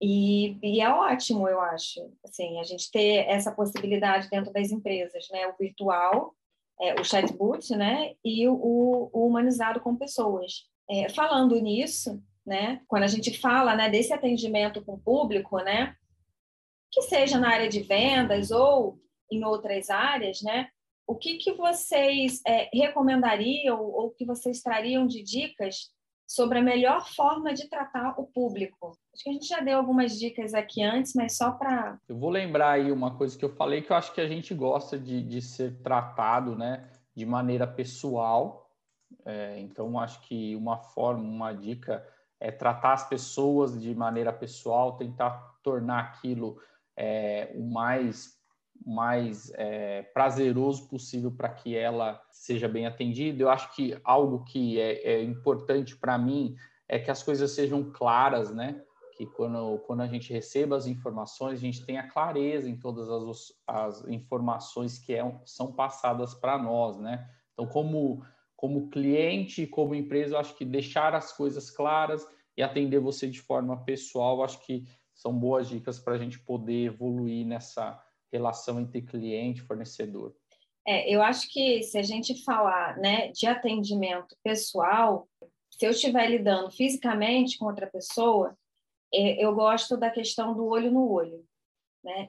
E, e, é ótimo, eu acho, assim, a gente ter essa possibilidade dentro das empresas, né? O virtual, é, o chatbot, né? E o, o humanizado com pessoas. É, falando nisso, né, quando a gente fala né, desse atendimento com o público, né, que seja na área de vendas ou em outras áreas, né, o que, que vocês é, recomendariam ou que vocês trariam de dicas sobre a melhor forma de tratar o público? Acho que a gente já deu algumas dicas aqui antes, mas só para. Eu vou lembrar aí uma coisa que eu falei que eu acho que a gente gosta de, de ser tratado né, de maneira pessoal é, então, acho que uma forma, uma dica é tratar as pessoas de maneira pessoal, tentar tornar aquilo é, o mais, mais é, prazeroso possível para que ela seja bem atendida. Eu acho que algo que é, é importante para mim é que as coisas sejam claras, né? Que quando, quando a gente receba as informações, a gente tenha clareza em todas as, as informações que é, são passadas para nós, né? Então, como como cliente, como empresa, eu acho que deixar as coisas claras e atender você de forma pessoal, acho que são boas dicas para a gente poder evoluir nessa relação entre cliente e fornecedor. É, eu acho que se a gente falar né, de atendimento pessoal, se eu estiver lidando fisicamente com outra pessoa, é, eu gosto da questão do olho no olho. Né?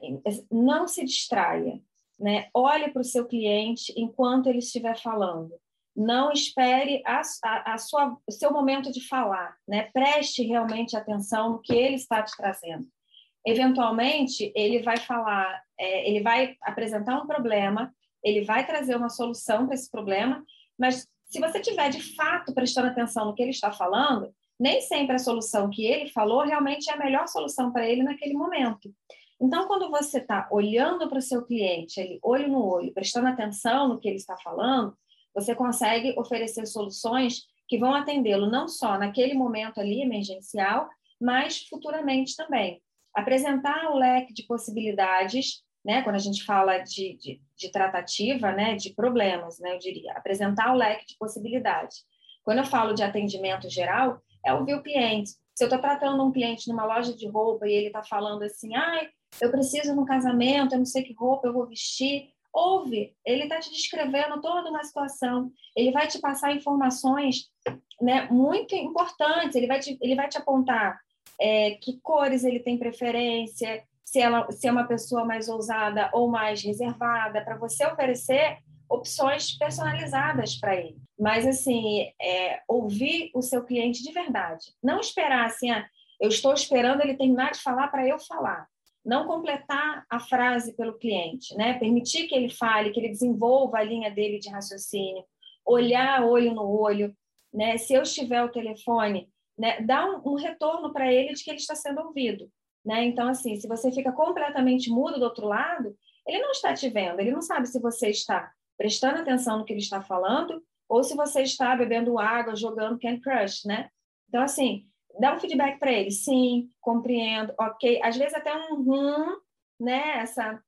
Não se distraia. Né? Olhe para o seu cliente enquanto ele estiver falando. Não espere a, a, a sua, o seu momento de falar. Né? Preste realmente atenção no que ele está te trazendo. Eventualmente, ele vai falar, é, ele vai apresentar um problema, ele vai trazer uma solução para esse problema, mas se você tiver de fato prestando atenção no que ele está falando, nem sempre a solução que ele falou realmente é a melhor solução para ele naquele momento. Então, quando você está olhando para o seu cliente, ele olho no olho, prestando atenção no que ele está falando, você consegue oferecer soluções que vão atendê-lo não só naquele momento ali emergencial, mas futuramente também. Apresentar o leque de possibilidades, né, quando a gente fala de, de, de tratativa, né, de problemas, né, eu diria, apresentar o leque de possibilidades. Quando eu falo de atendimento geral, é ouvir o cliente. Se eu estou tratando um cliente numa loja de roupa e ele está falando assim, ai, eu preciso no casamento, eu não sei que roupa eu vou vestir. Ouve, ele está te descrevendo toda uma situação, ele vai te passar informações né, muito importantes, ele vai te, ele vai te apontar é, que cores ele tem preferência, se, ela, se é uma pessoa mais ousada ou mais reservada, para você oferecer opções personalizadas para ele. Mas, assim, é, ouvir o seu cliente de verdade. Não esperar assim, ah, eu estou esperando ele terminar de falar para eu falar não completar a frase pelo cliente, né? Permitir que ele fale, que ele desenvolva a linha dele de raciocínio, olhar olho no olho, né? Se eu estiver o telefone, né, um, um retorno para ele de que ele está sendo ouvido, né? Então assim, se você fica completamente mudo do outro lado, ele não está te vendo, ele não sabe se você está prestando atenção no que ele está falando ou se você está bebendo água, jogando Candy Crush, né? Então assim, dá um feedback para ele, sim, compreendo, ok. Às vezes até um hum, né? Essa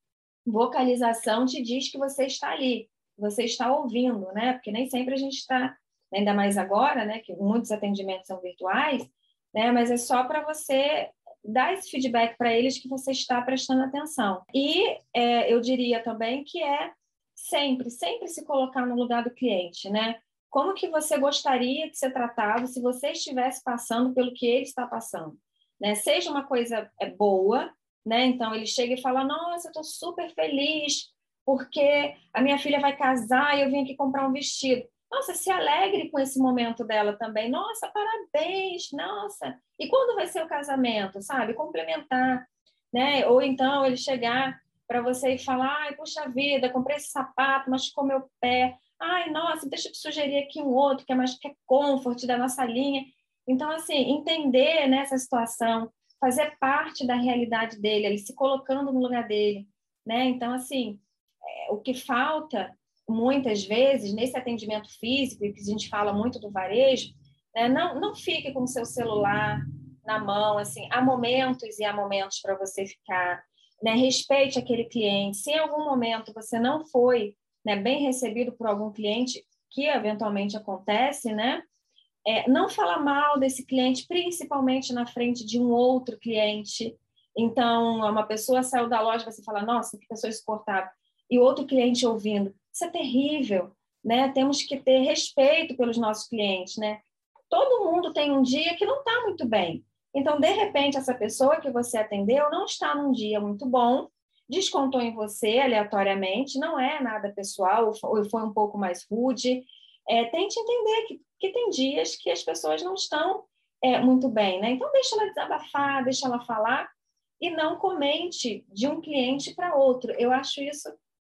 vocalização te diz que você está ali, você está ouvindo, né? Porque nem sempre a gente está, ainda mais agora, né? Que muitos atendimentos são virtuais, né? Mas é só para você dar esse feedback para eles que você está prestando atenção. E é, eu diria também que é sempre, sempre se colocar no lugar do cliente, né? Como que você gostaria de ser tratado se você estivesse passando pelo que ele está passando, né? Seja uma coisa é boa, né? Então ele chega e fala: "Nossa, eu estou super feliz porque a minha filha vai casar e eu vim aqui comprar um vestido". Nossa, se alegre com esse momento dela também. Nossa, parabéns, nossa. E quando vai ser o casamento, sabe? Complementar, né? Ou então ele chegar para você e falar: "Ai, puxa vida, comprei esse sapato, machucou meu pé". Ai, nossa, deixa eu te sugerir aqui um outro que é mais que é comfort da nossa linha. Então, assim, entender nessa situação, fazer parte da realidade dele, ele se colocando no lugar dele, né? Então, assim, é, o que falta muitas vezes nesse atendimento físico, e que a gente fala muito do varejo, né? não, não fique com o seu celular na mão, assim, há momentos e há momentos para você ficar, né? Respeite aquele cliente. Se em algum momento você não foi né, bem recebido por algum cliente, que eventualmente acontece, né? É, não falar mal desse cliente, principalmente na frente de um outro cliente. Então, uma pessoa saiu da loja, você fala, nossa, que pessoa insuportável. E outro cliente ouvindo, isso é terrível, né? Temos que ter respeito pelos nossos clientes, né? Todo mundo tem um dia que não está muito bem. Então, de repente, essa pessoa que você atendeu não está num dia muito bom descontou em você aleatoriamente, não é nada pessoal, ou foi um pouco mais rude. É, tente entender que, que tem dias que as pessoas não estão é, muito bem, né? Então, deixa ela desabafar, deixa ela falar e não comente de um cliente para outro. Eu acho isso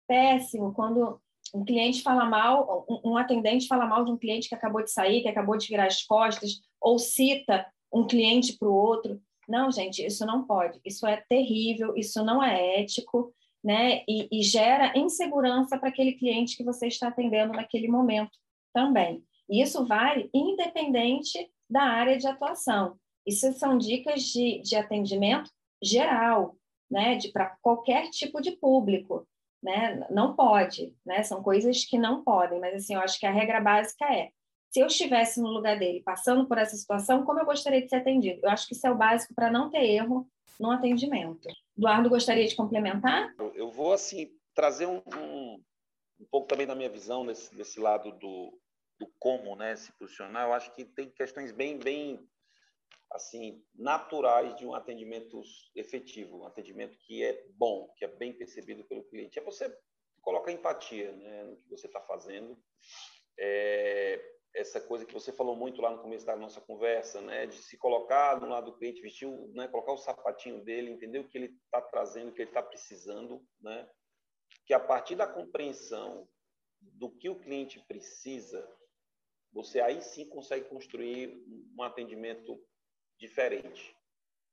péssimo quando um cliente fala mal, um atendente fala mal de um cliente que acabou de sair, que acabou de virar as costas, ou cita um cliente para o outro. Não, gente, isso não pode. Isso é terrível, isso não é ético, né? E, e gera insegurança para aquele cliente que você está atendendo naquele momento também. E isso vale independente da área de atuação. Isso são dicas de, de atendimento geral, né? Para qualquer tipo de público, né? Não pode, né? São coisas que não podem, mas assim, eu acho que a regra básica é se eu estivesse no lugar dele, passando por essa situação, como eu gostaria de ser atendido? Eu acho que isso é o básico para não ter erro no atendimento. Eduardo, gostaria de complementar? Eu vou, assim, trazer um, um, um pouco também da minha visão nesse, nesse lado do, do como, né, se posicionar, eu acho que tem questões bem, bem assim naturais de um atendimento efetivo, um atendimento que é bom, que é bem percebido pelo cliente. É você colocar empatia né, no que você está fazendo. É, essa coisa que você falou muito lá no começo da nossa conversa, né, de se colocar do lado do cliente, vestir, né, colocar o sapatinho dele, entender o que ele está trazendo, o que ele está precisando, né, que a partir da compreensão do que o cliente precisa, você aí sim consegue construir um atendimento diferente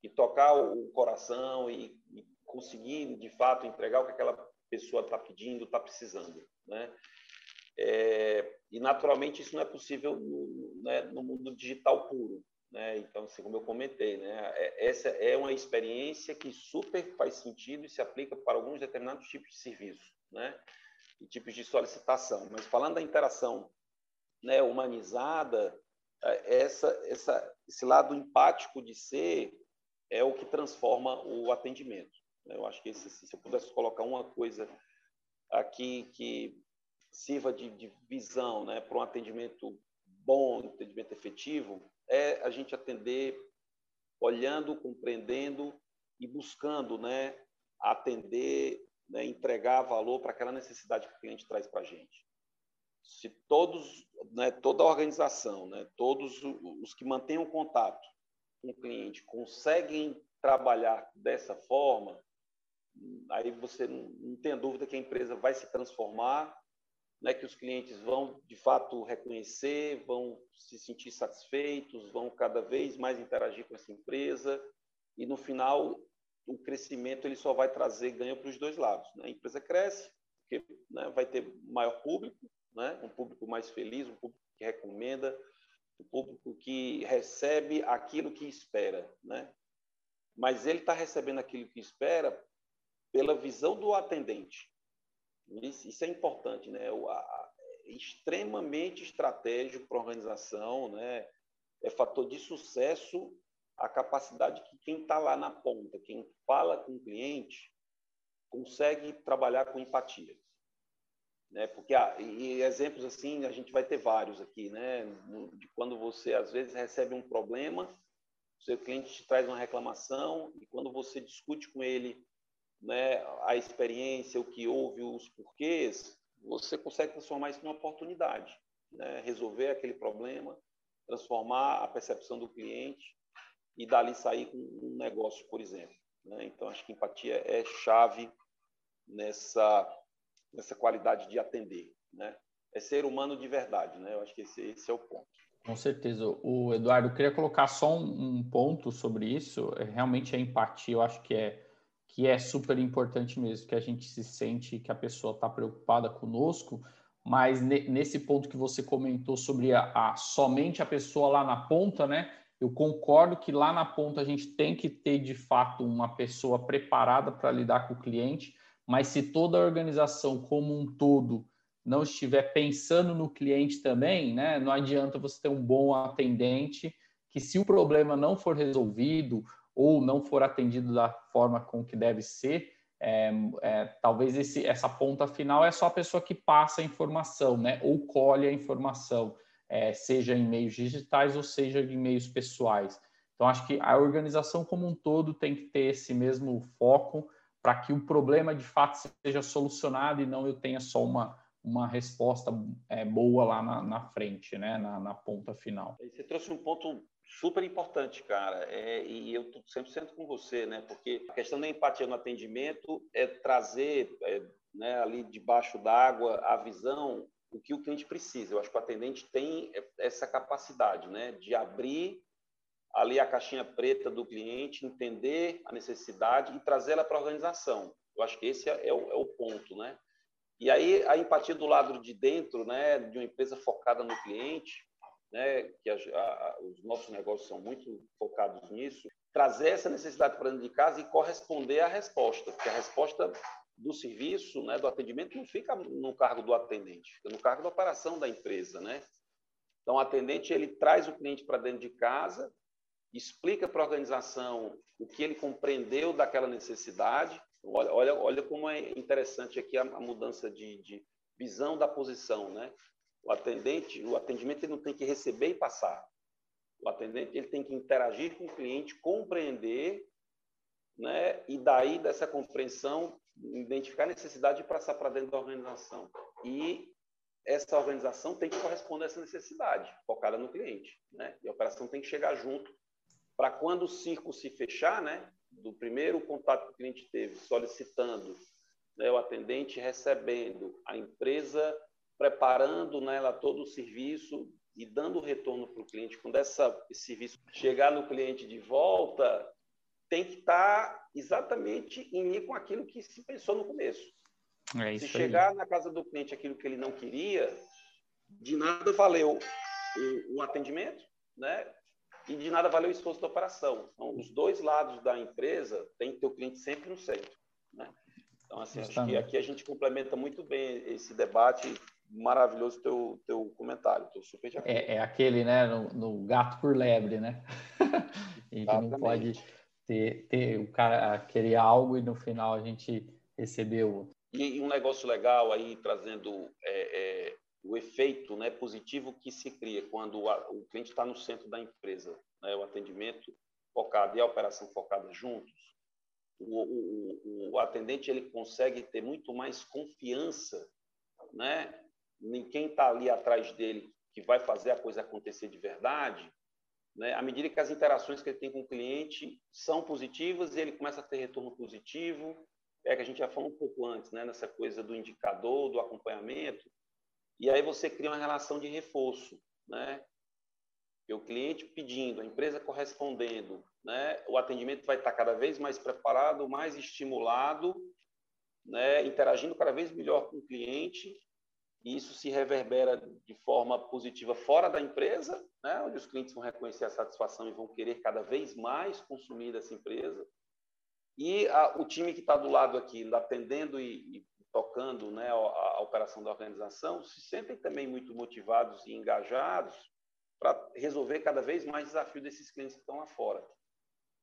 e tocar o coração e, e conseguir de fato entregar o que aquela pessoa está pedindo, está precisando, né? É, e naturalmente isso não é possível no, né, no mundo digital puro, né? Então, assim, como eu comentei, né, é, essa é uma experiência que super faz sentido e se aplica para alguns determinados tipos de serviço, né? E tipos de solicitação. Mas falando da interação, né, humanizada, é, essa, essa, esse lado empático de ser é o que transforma o atendimento. Eu acho que esse, se eu pudesse colocar uma coisa aqui que sirva de, de visão né, para um atendimento bom, um atendimento efetivo, é a gente atender olhando, compreendendo e buscando né, atender, né, entregar valor para aquela necessidade que o cliente traz para a gente. Se todos, né, toda a organização, né, todos os que mantêm o contato com o cliente conseguem trabalhar dessa forma, aí você não tem dúvida que a empresa vai se transformar né, que os clientes vão de fato reconhecer, vão se sentir satisfeitos, vão cada vez mais interagir com essa empresa e no final o crescimento ele só vai trazer ganho para os dois lados. Né? A empresa cresce porque né, vai ter maior público, né? um público mais feliz, um público que recomenda, um público que recebe aquilo que espera, né? Mas ele está recebendo aquilo que espera pela visão do atendente. Isso, é importante, né? O, a, é extremamente estratégico para a organização, né? É fator de sucesso a capacidade que quem está lá na ponta, quem fala com o cliente, consegue trabalhar com empatia. Né? Porque, ah, e exemplos assim, a gente vai ter vários aqui, né? De quando você, às vezes, recebe um problema, seu cliente te traz uma reclamação, e quando você discute com ele né, a experiência, o que houve, os porquês, você consegue transformar isso numa oportunidade, né? resolver aquele problema, transformar a percepção do cliente e dali sair com um negócio, por exemplo. Né? Então, acho que empatia é chave nessa, nessa qualidade de atender. Né? É ser humano de verdade, né? eu acho que esse, esse é o ponto. Com certeza. O Eduardo, eu queria colocar só um, um ponto sobre isso. É, realmente a empatia, eu acho que é que é super importante mesmo, que a gente se sente que a pessoa está preocupada conosco, mas nesse ponto que você comentou sobre a, a, somente a pessoa lá na ponta, né? Eu concordo que lá na ponta a gente tem que ter de fato uma pessoa preparada para lidar com o cliente, mas se toda a organização como um todo não estiver pensando no cliente também, né? Não adianta você ter um bom atendente que se o problema não for resolvido ou não for atendido da forma com que deve ser, é, é, talvez esse, essa ponta final é só a pessoa que passa a informação, né? Ou colhe a informação, é, seja em meios digitais ou seja em meios pessoais. Então, acho que a organização como um todo tem que ter esse mesmo foco para que o problema de fato seja solucionado e não eu tenha só uma, uma resposta é, boa lá na, na frente, né? Na, na, ponta final. Você trouxe um ponto super importante, cara. É, e eu estou 100% com você, né? Porque a questão da empatia no atendimento é trazer é, né, ali debaixo d'água a visão, o que o cliente precisa. Eu acho que o atendente tem essa capacidade, né? De abrir ali a caixinha preta do cliente, entender a necessidade e trazer ela para a organização. Eu acho que esse é, é o, é o ponto, né? E aí a empatia do lado de dentro, né, de uma empresa focada no cliente, né, que a, a, os nossos negócios são muito focados nisso, trazer essa necessidade para dentro de casa e corresponder à resposta, porque a resposta do serviço, né, do atendimento, não fica no cargo do atendente, fica no cargo da operação da empresa, né? Então, o atendente ele traz o cliente para dentro de casa, explica para a organização o que ele compreendeu daquela necessidade. Olha, olha, olha como é interessante aqui a, a mudança de, de visão da posição, né? O atendente, o atendimento ele não tem que receber e passar. O atendente ele tem que interagir com o cliente, compreender, né? E daí dessa compreensão identificar a necessidade de passar para dentro da organização. E essa organização tem que corresponder a essa necessidade, focada no cliente, né? E a operação tem que chegar junto para quando o círculo se fechar, né? Do primeiro contato que o cliente teve, solicitando, né, o atendente recebendo, a empresa preparando nela né, todo o serviço e dando retorno para o cliente. Quando essa, esse serviço chegar no cliente de volta, tem que estar tá exatamente em linha com aquilo que se pensou no começo. É se chegar aí. na casa do cliente aquilo que ele não queria, de nada valeu o, o atendimento, né? E de nada valeu o esforço da operação. Então, os dois lados da empresa tem que ter o cliente sempre no centro, né? Então, assim, acho que aqui a gente complementa muito bem esse debate maravilhoso teu teu comentário. Super de acordo. É, é aquele, né, no, no, gato por lebre, né? a gente não pode ter, ter o cara querer algo e no final a gente receber outro. E, um negócio legal aí trazendo é, é, o efeito né, positivo que se cria quando o cliente está no centro da empresa, né, o atendimento focado e a operação focada juntos o, o, o atendente ele consegue ter muito mais confiança né, em quem está ali atrás dele, que vai fazer a coisa acontecer de verdade, né, à medida que as interações que ele tem com o cliente são positivas ele começa a ter retorno positivo, é que a gente já falou um pouco antes, né, nessa coisa do indicador, do acompanhamento, e aí você cria uma relação de reforço, né? o cliente pedindo, a empresa correspondendo, né? O atendimento vai estar cada vez mais preparado, mais estimulado, né? Interagindo cada vez melhor com o cliente. E isso se reverbera de forma positiva fora da empresa, né? Onde os clientes vão reconhecer a satisfação e vão querer cada vez mais consumir dessa empresa. E a, o time que está do lado aqui, atendendo e, e tocando né, a, a operação da organização, se sentem também muito motivados e engajados para resolver cada vez mais desafios desses clientes que estão lá fora.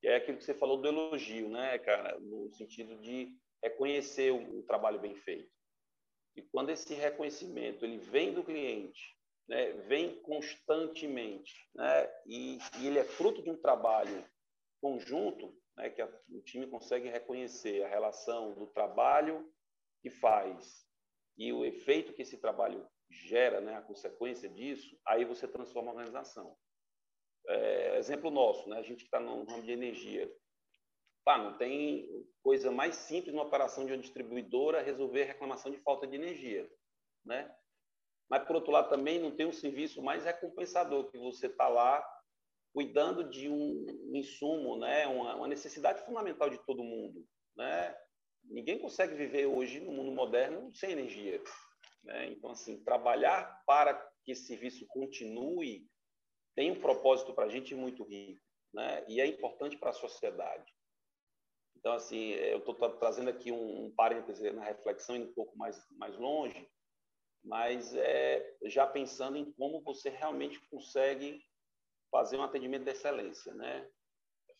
E é aquilo que você falou do elogio, né, cara, no sentido de reconhecer o, o trabalho bem feito. E quando esse reconhecimento ele vem do cliente, né, vem constantemente, né, e, e ele é fruto de um trabalho conjunto, né, que a, o time consegue reconhecer a relação do trabalho que faz e o efeito que esse trabalho gera, né, a consequência disso, aí você transforma a organização. É, exemplo nosso, né, a gente que está no ramo de energia, pá, não tem coisa mais simples numa operação de uma distribuidora resolver reclamação de falta de energia, né? Mas por outro lado também não tem um serviço mais recompensador que você está lá cuidando de um insumo, né, uma, uma necessidade fundamental de todo mundo, né? Ninguém consegue viver hoje no mundo moderno sem energia. Né? Então, assim, trabalhar para que esse serviço continue tem um propósito para a gente muito rico, né? E é importante para a sociedade. Então, assim, eu estou trazendo aqui um, um parêntese na reflexão, indo um pouco mais, mais longe, mas é, já pensando em como você realmente consegue fazer um atendimento de excelência, né?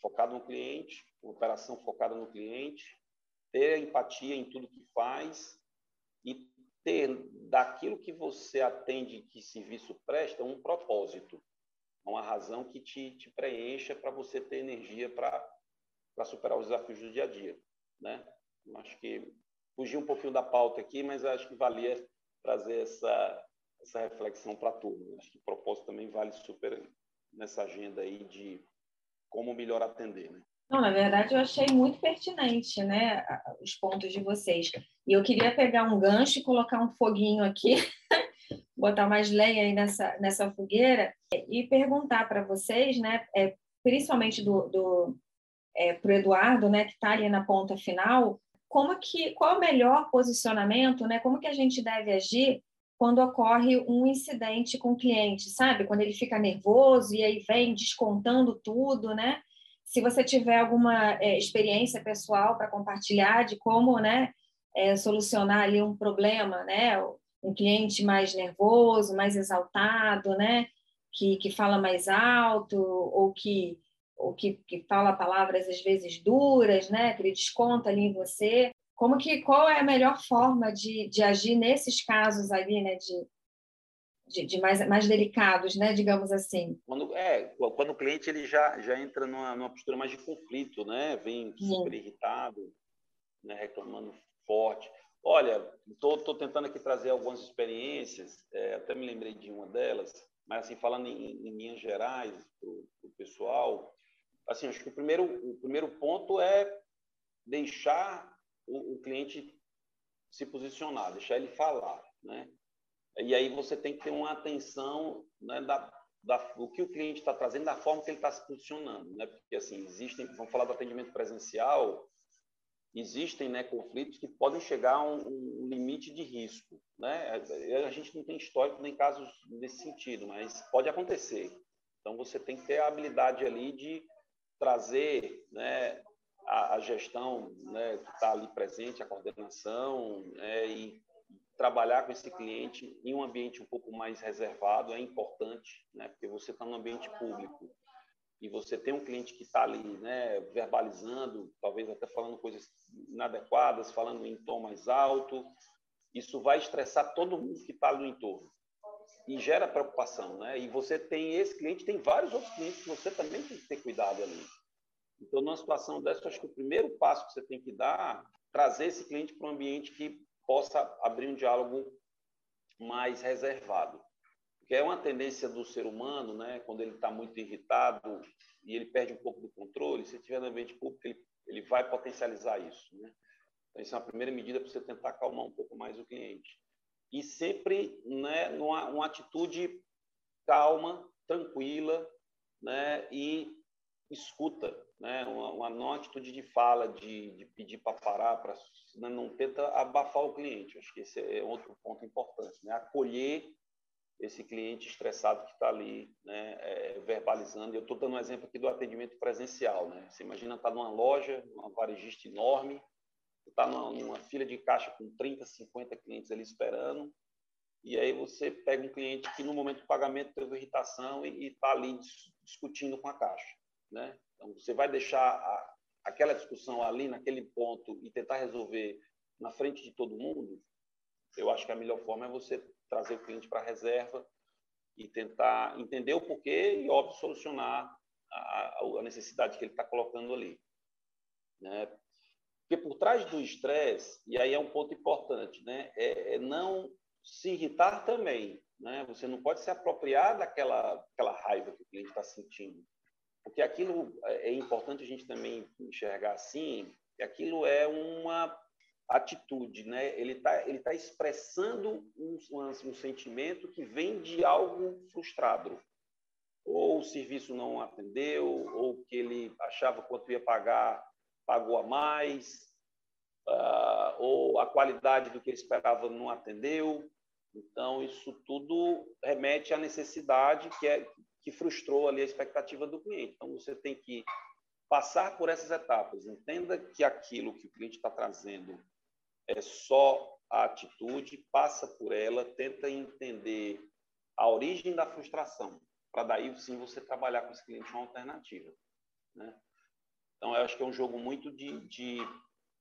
Focado no cliente, operação focada no cliente, ter empatia em tudo que faz e ter daquilo que você atende, que serviço presta, um propósito, uma razão que te, te preencha para você ter energia para superar os desafios do dia a dia. Né? Acho que fugi um pouquinho da pauta aqui, mas acho que valia trazer essa, essa reflexão para turma. Acho que o propósito também vale super nessa agenda aí de como melhor atender. Né? Não, na verdade, eu achei muito pertinente né, os pontos de vocês. E eu queria pegar um gancho e colocar um foguinho aqui, botar mais lenha aí nessa, nessa fogueira e perguntar para vocês, né, é, principalmente do, do é, para o Eduardo, né, que está ali na ponta final, como que, qual o melhor posicionamento, né, como que a gente deve agir quando ocorre um incidente com o cliente, sabe? Quando ele fica nervoso e aí vem descontando tudo, né? Se você tiver alguma é, experiência pessoal para compartilhar de como, né, é, solucionar ali um problema, né, um cliente mais nervoso, mais exaltado, né, que, que fala mais alto ou que ou que, que fala palavras às vezes duras, né, que ele desconta ali em você. Como que qual é a melhor forma de, de agir nesses casos ali, né, de de, de, mais, mais delicados, né? digamos assim. Quando, é, quando o cliente ele já, já entra numa, numa postura mais de conflito, né? vem super Sim. irritado, né? reclamando forte. Olha, estou tentando aqui trazer algumas experiências, é, até me lembrei de uma delas, mas assim, falando em, em linhas gerais para o pessoal, assim, acho que o primeiro, o primeiro ponto é deixar o, o cliente se posicionar, deixar ele falar, né? E aí você tem que ter uma atenção né, da, da, do que o cliente está trazendo, da forma que ele está se posicionando, né? Porque assim existem, vamos falar do atendimento presencial, existem né, conflitos que podem chegar a um, um, limite de risco, né? A gente não tem histórico nem casos nesse sentido, mas pode acontecer. Então você tem que ter a habilidade ali de trazer, né, a, a gestão né, que está ali presente, a coordenação, né, e trabalhar com esse cliente em um ambiente um pouco mais reservado é importante, né, porque você está no ambiente público e você tem um cliente que está ali, né, verbalizando, talvez até falando coisas inadequadas, falando em tom mais alto, isso vai estressar todo mundo que está no entorno e gera preocupação, né? E você tem esse cliente, tem vários outros clientes que você também tem que ter cuidado ali. Então, numa situação dessa, acho que o primeiro passo que você tem que dar é trazer esse cliente para um ambiente que possa abrir um diálogo mais reservado. Porque é uma tendência do ser humano, né, quando ele está muito irritado e ele perde um pouco do controle, se estiver no ambiente público, ele, ele vai potencializar isso. Né? Então, essa é uma primeira medida para você tentar acalmar um pouco mais o cliente. E sempre né, numa uma atitude calma, tranquila né, e escuta né? uma, uma atitude de fala, de, de pedir para parar, para né? não tenta abafar o cliente. Acho que esse é outro ponto importante, né? acolher esse cliente estressado que está ali, né, é, verbalizando. Eu estou dando um exemplo aqui do atendimento presencial. Né? Você imagina estar tá numa loja, uma varejista enorme, está numa, numa fila de caixa com 30, 50 clientes ali esperando, e aí você pega um cliente que no momento do pagamento teve irritação e está ali discutindo com a caixa. Né? Então, você vai deixar a, aquela discussão ali, naquele ponto, e tentar resolver na frente de todo mundo, eu acho que a melhor forma é você trazer o cliente para a reserva e tentar entender o porquê e, óbvio, solucionar a, a necessidade que ele está colocando ali. Né? Porque por trás do estresse, e aí é um ponto importante, né? é, é não se irritar também. Né? Você não pode se apropriar daquela aquela raiva que o cliente está sentindo. Porque aquilo é, é importante a gente também enxergar assim, que aquilo é uma atitude, né? Ele está ele tá expressando um, um, sentimento que vem de algo frustrado. Ou o serviço não atendeu, ou que ele achava quanto ia pagar, pagou a mais, uh, ou a qualidade do que ele esperava não atendeu. Então, isso tudo remete à necessidade que é que frustrou ali a expectativa do cliente. Então, você tem que passar por essas etapas. Entenda que aquilo que o cliente está trazendo é só a atitude, passa por ela, tenta entender a origem da frustração, para daí sim você trabalhar com esse cliente uma alternativa. Né? Então, eu acho que é um jogo muito de, de,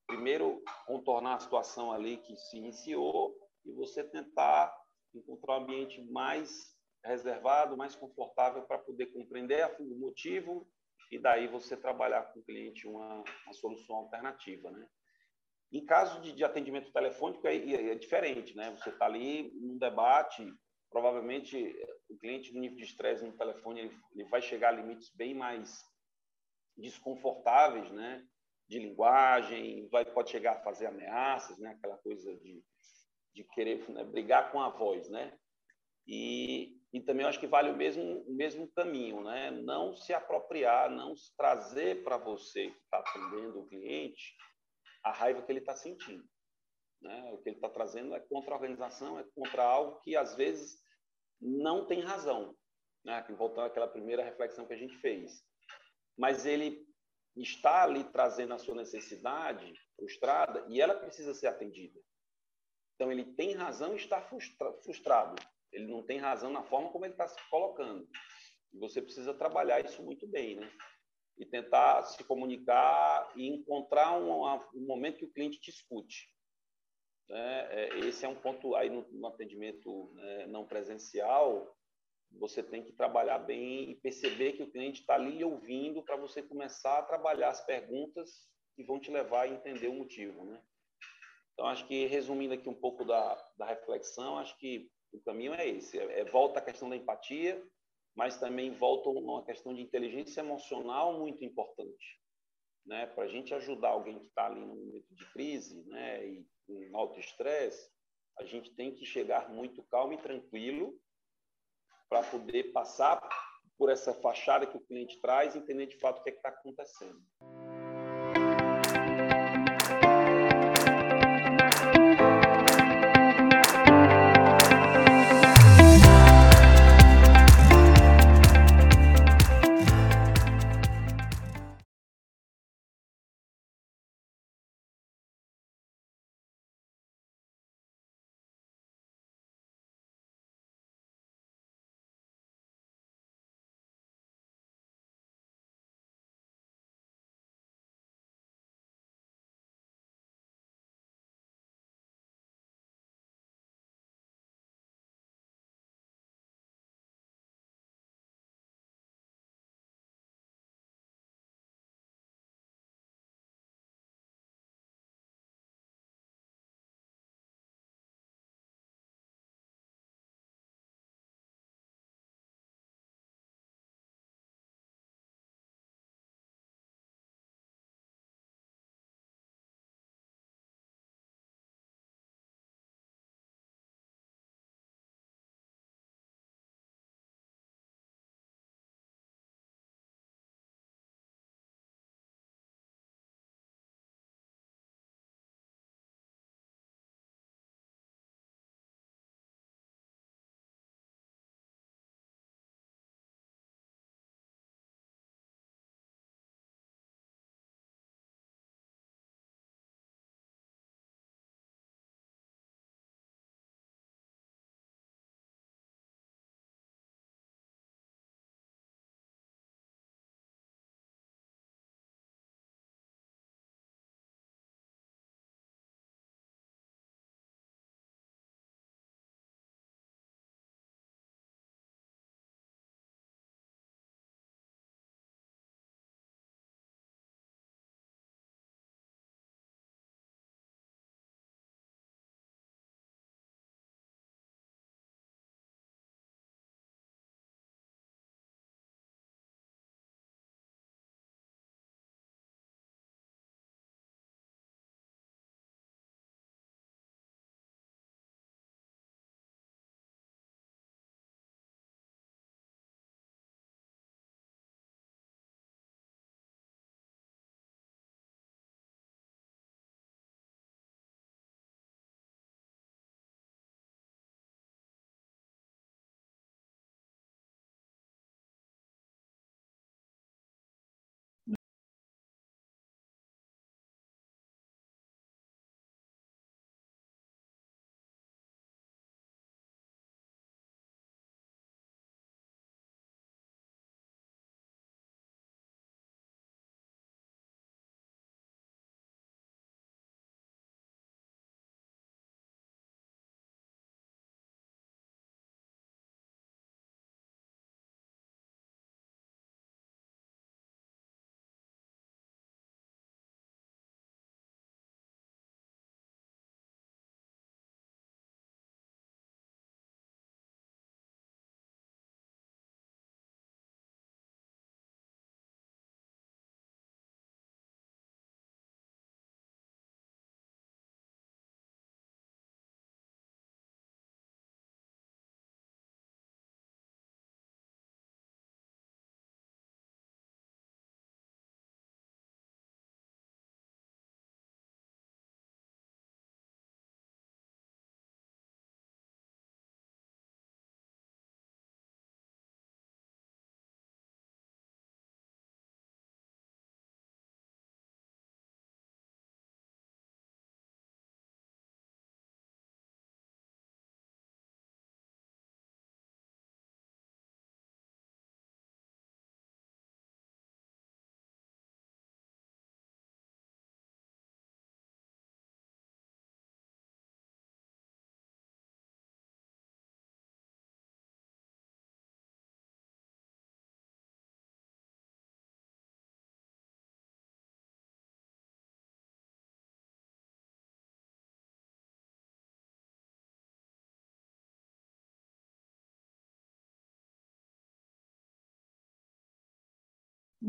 primeiro, contornar a situação ali que se iniciou e você tentar encontrar um ambiente mais reservado, mais confortável para poder compreender o motivo e daí você trabalhar com o cliente uma, uma solução alternativa, né? Em caso de, de atendimento telefônico é, é, diferente, né? Você está ali num debate, provavelmente o cliente no nível de estresse no telefone ele, ele vai chegar a limites bem mais desconfortáveis, né? De linguagem, vai pode chegar a fazer ameaças, né? Aquela coisa de, de querer né? brigar com a voz, né? E, e também acho que vale o mesmo, o mesmo caminho, né? Não se apropriar, não trazer para você que está atendendo o cliente a raiva que ele está sentindo. Né? O que ele está trazendo é contra a organização, é contra algo que às vezes não tem razão. Né? Voltando àquela primeira reflexão que a gente fez. Mas ele está ali trazendo a sua necessidade frustrada e ela precisa ser atendida. Então ele tem razão e está frustrado. Ele não tem razão na forma como ele está se colocando. E você precisa trabalhar isso muito bem, né? E tentar se comunicar e encontrar um, um momento que o cliente te escute. Né? É, esse é um ponto aí no, no atendimento né, não presencial. Você tem que trabalhar bem e perceber que o cliente está ali ouvindo para você começar a trabalhar as perguntas que vão te levar a entender o motivo, né? Então, acho que resumindo aqui um pouco da, da reflexão, acho que o caminho é esse: é, é volta à questão da empatia, mas também volta a uma questão de inteligência emocional muito importante. Né? Para a gente ajudar alguém que está ali no momento de crise né? e com alto estresse, a gente tem que chegar muito calmo e tranquilo para poder passar por essa fachada que o cliente traz e entender de fato o que é está acontecendo.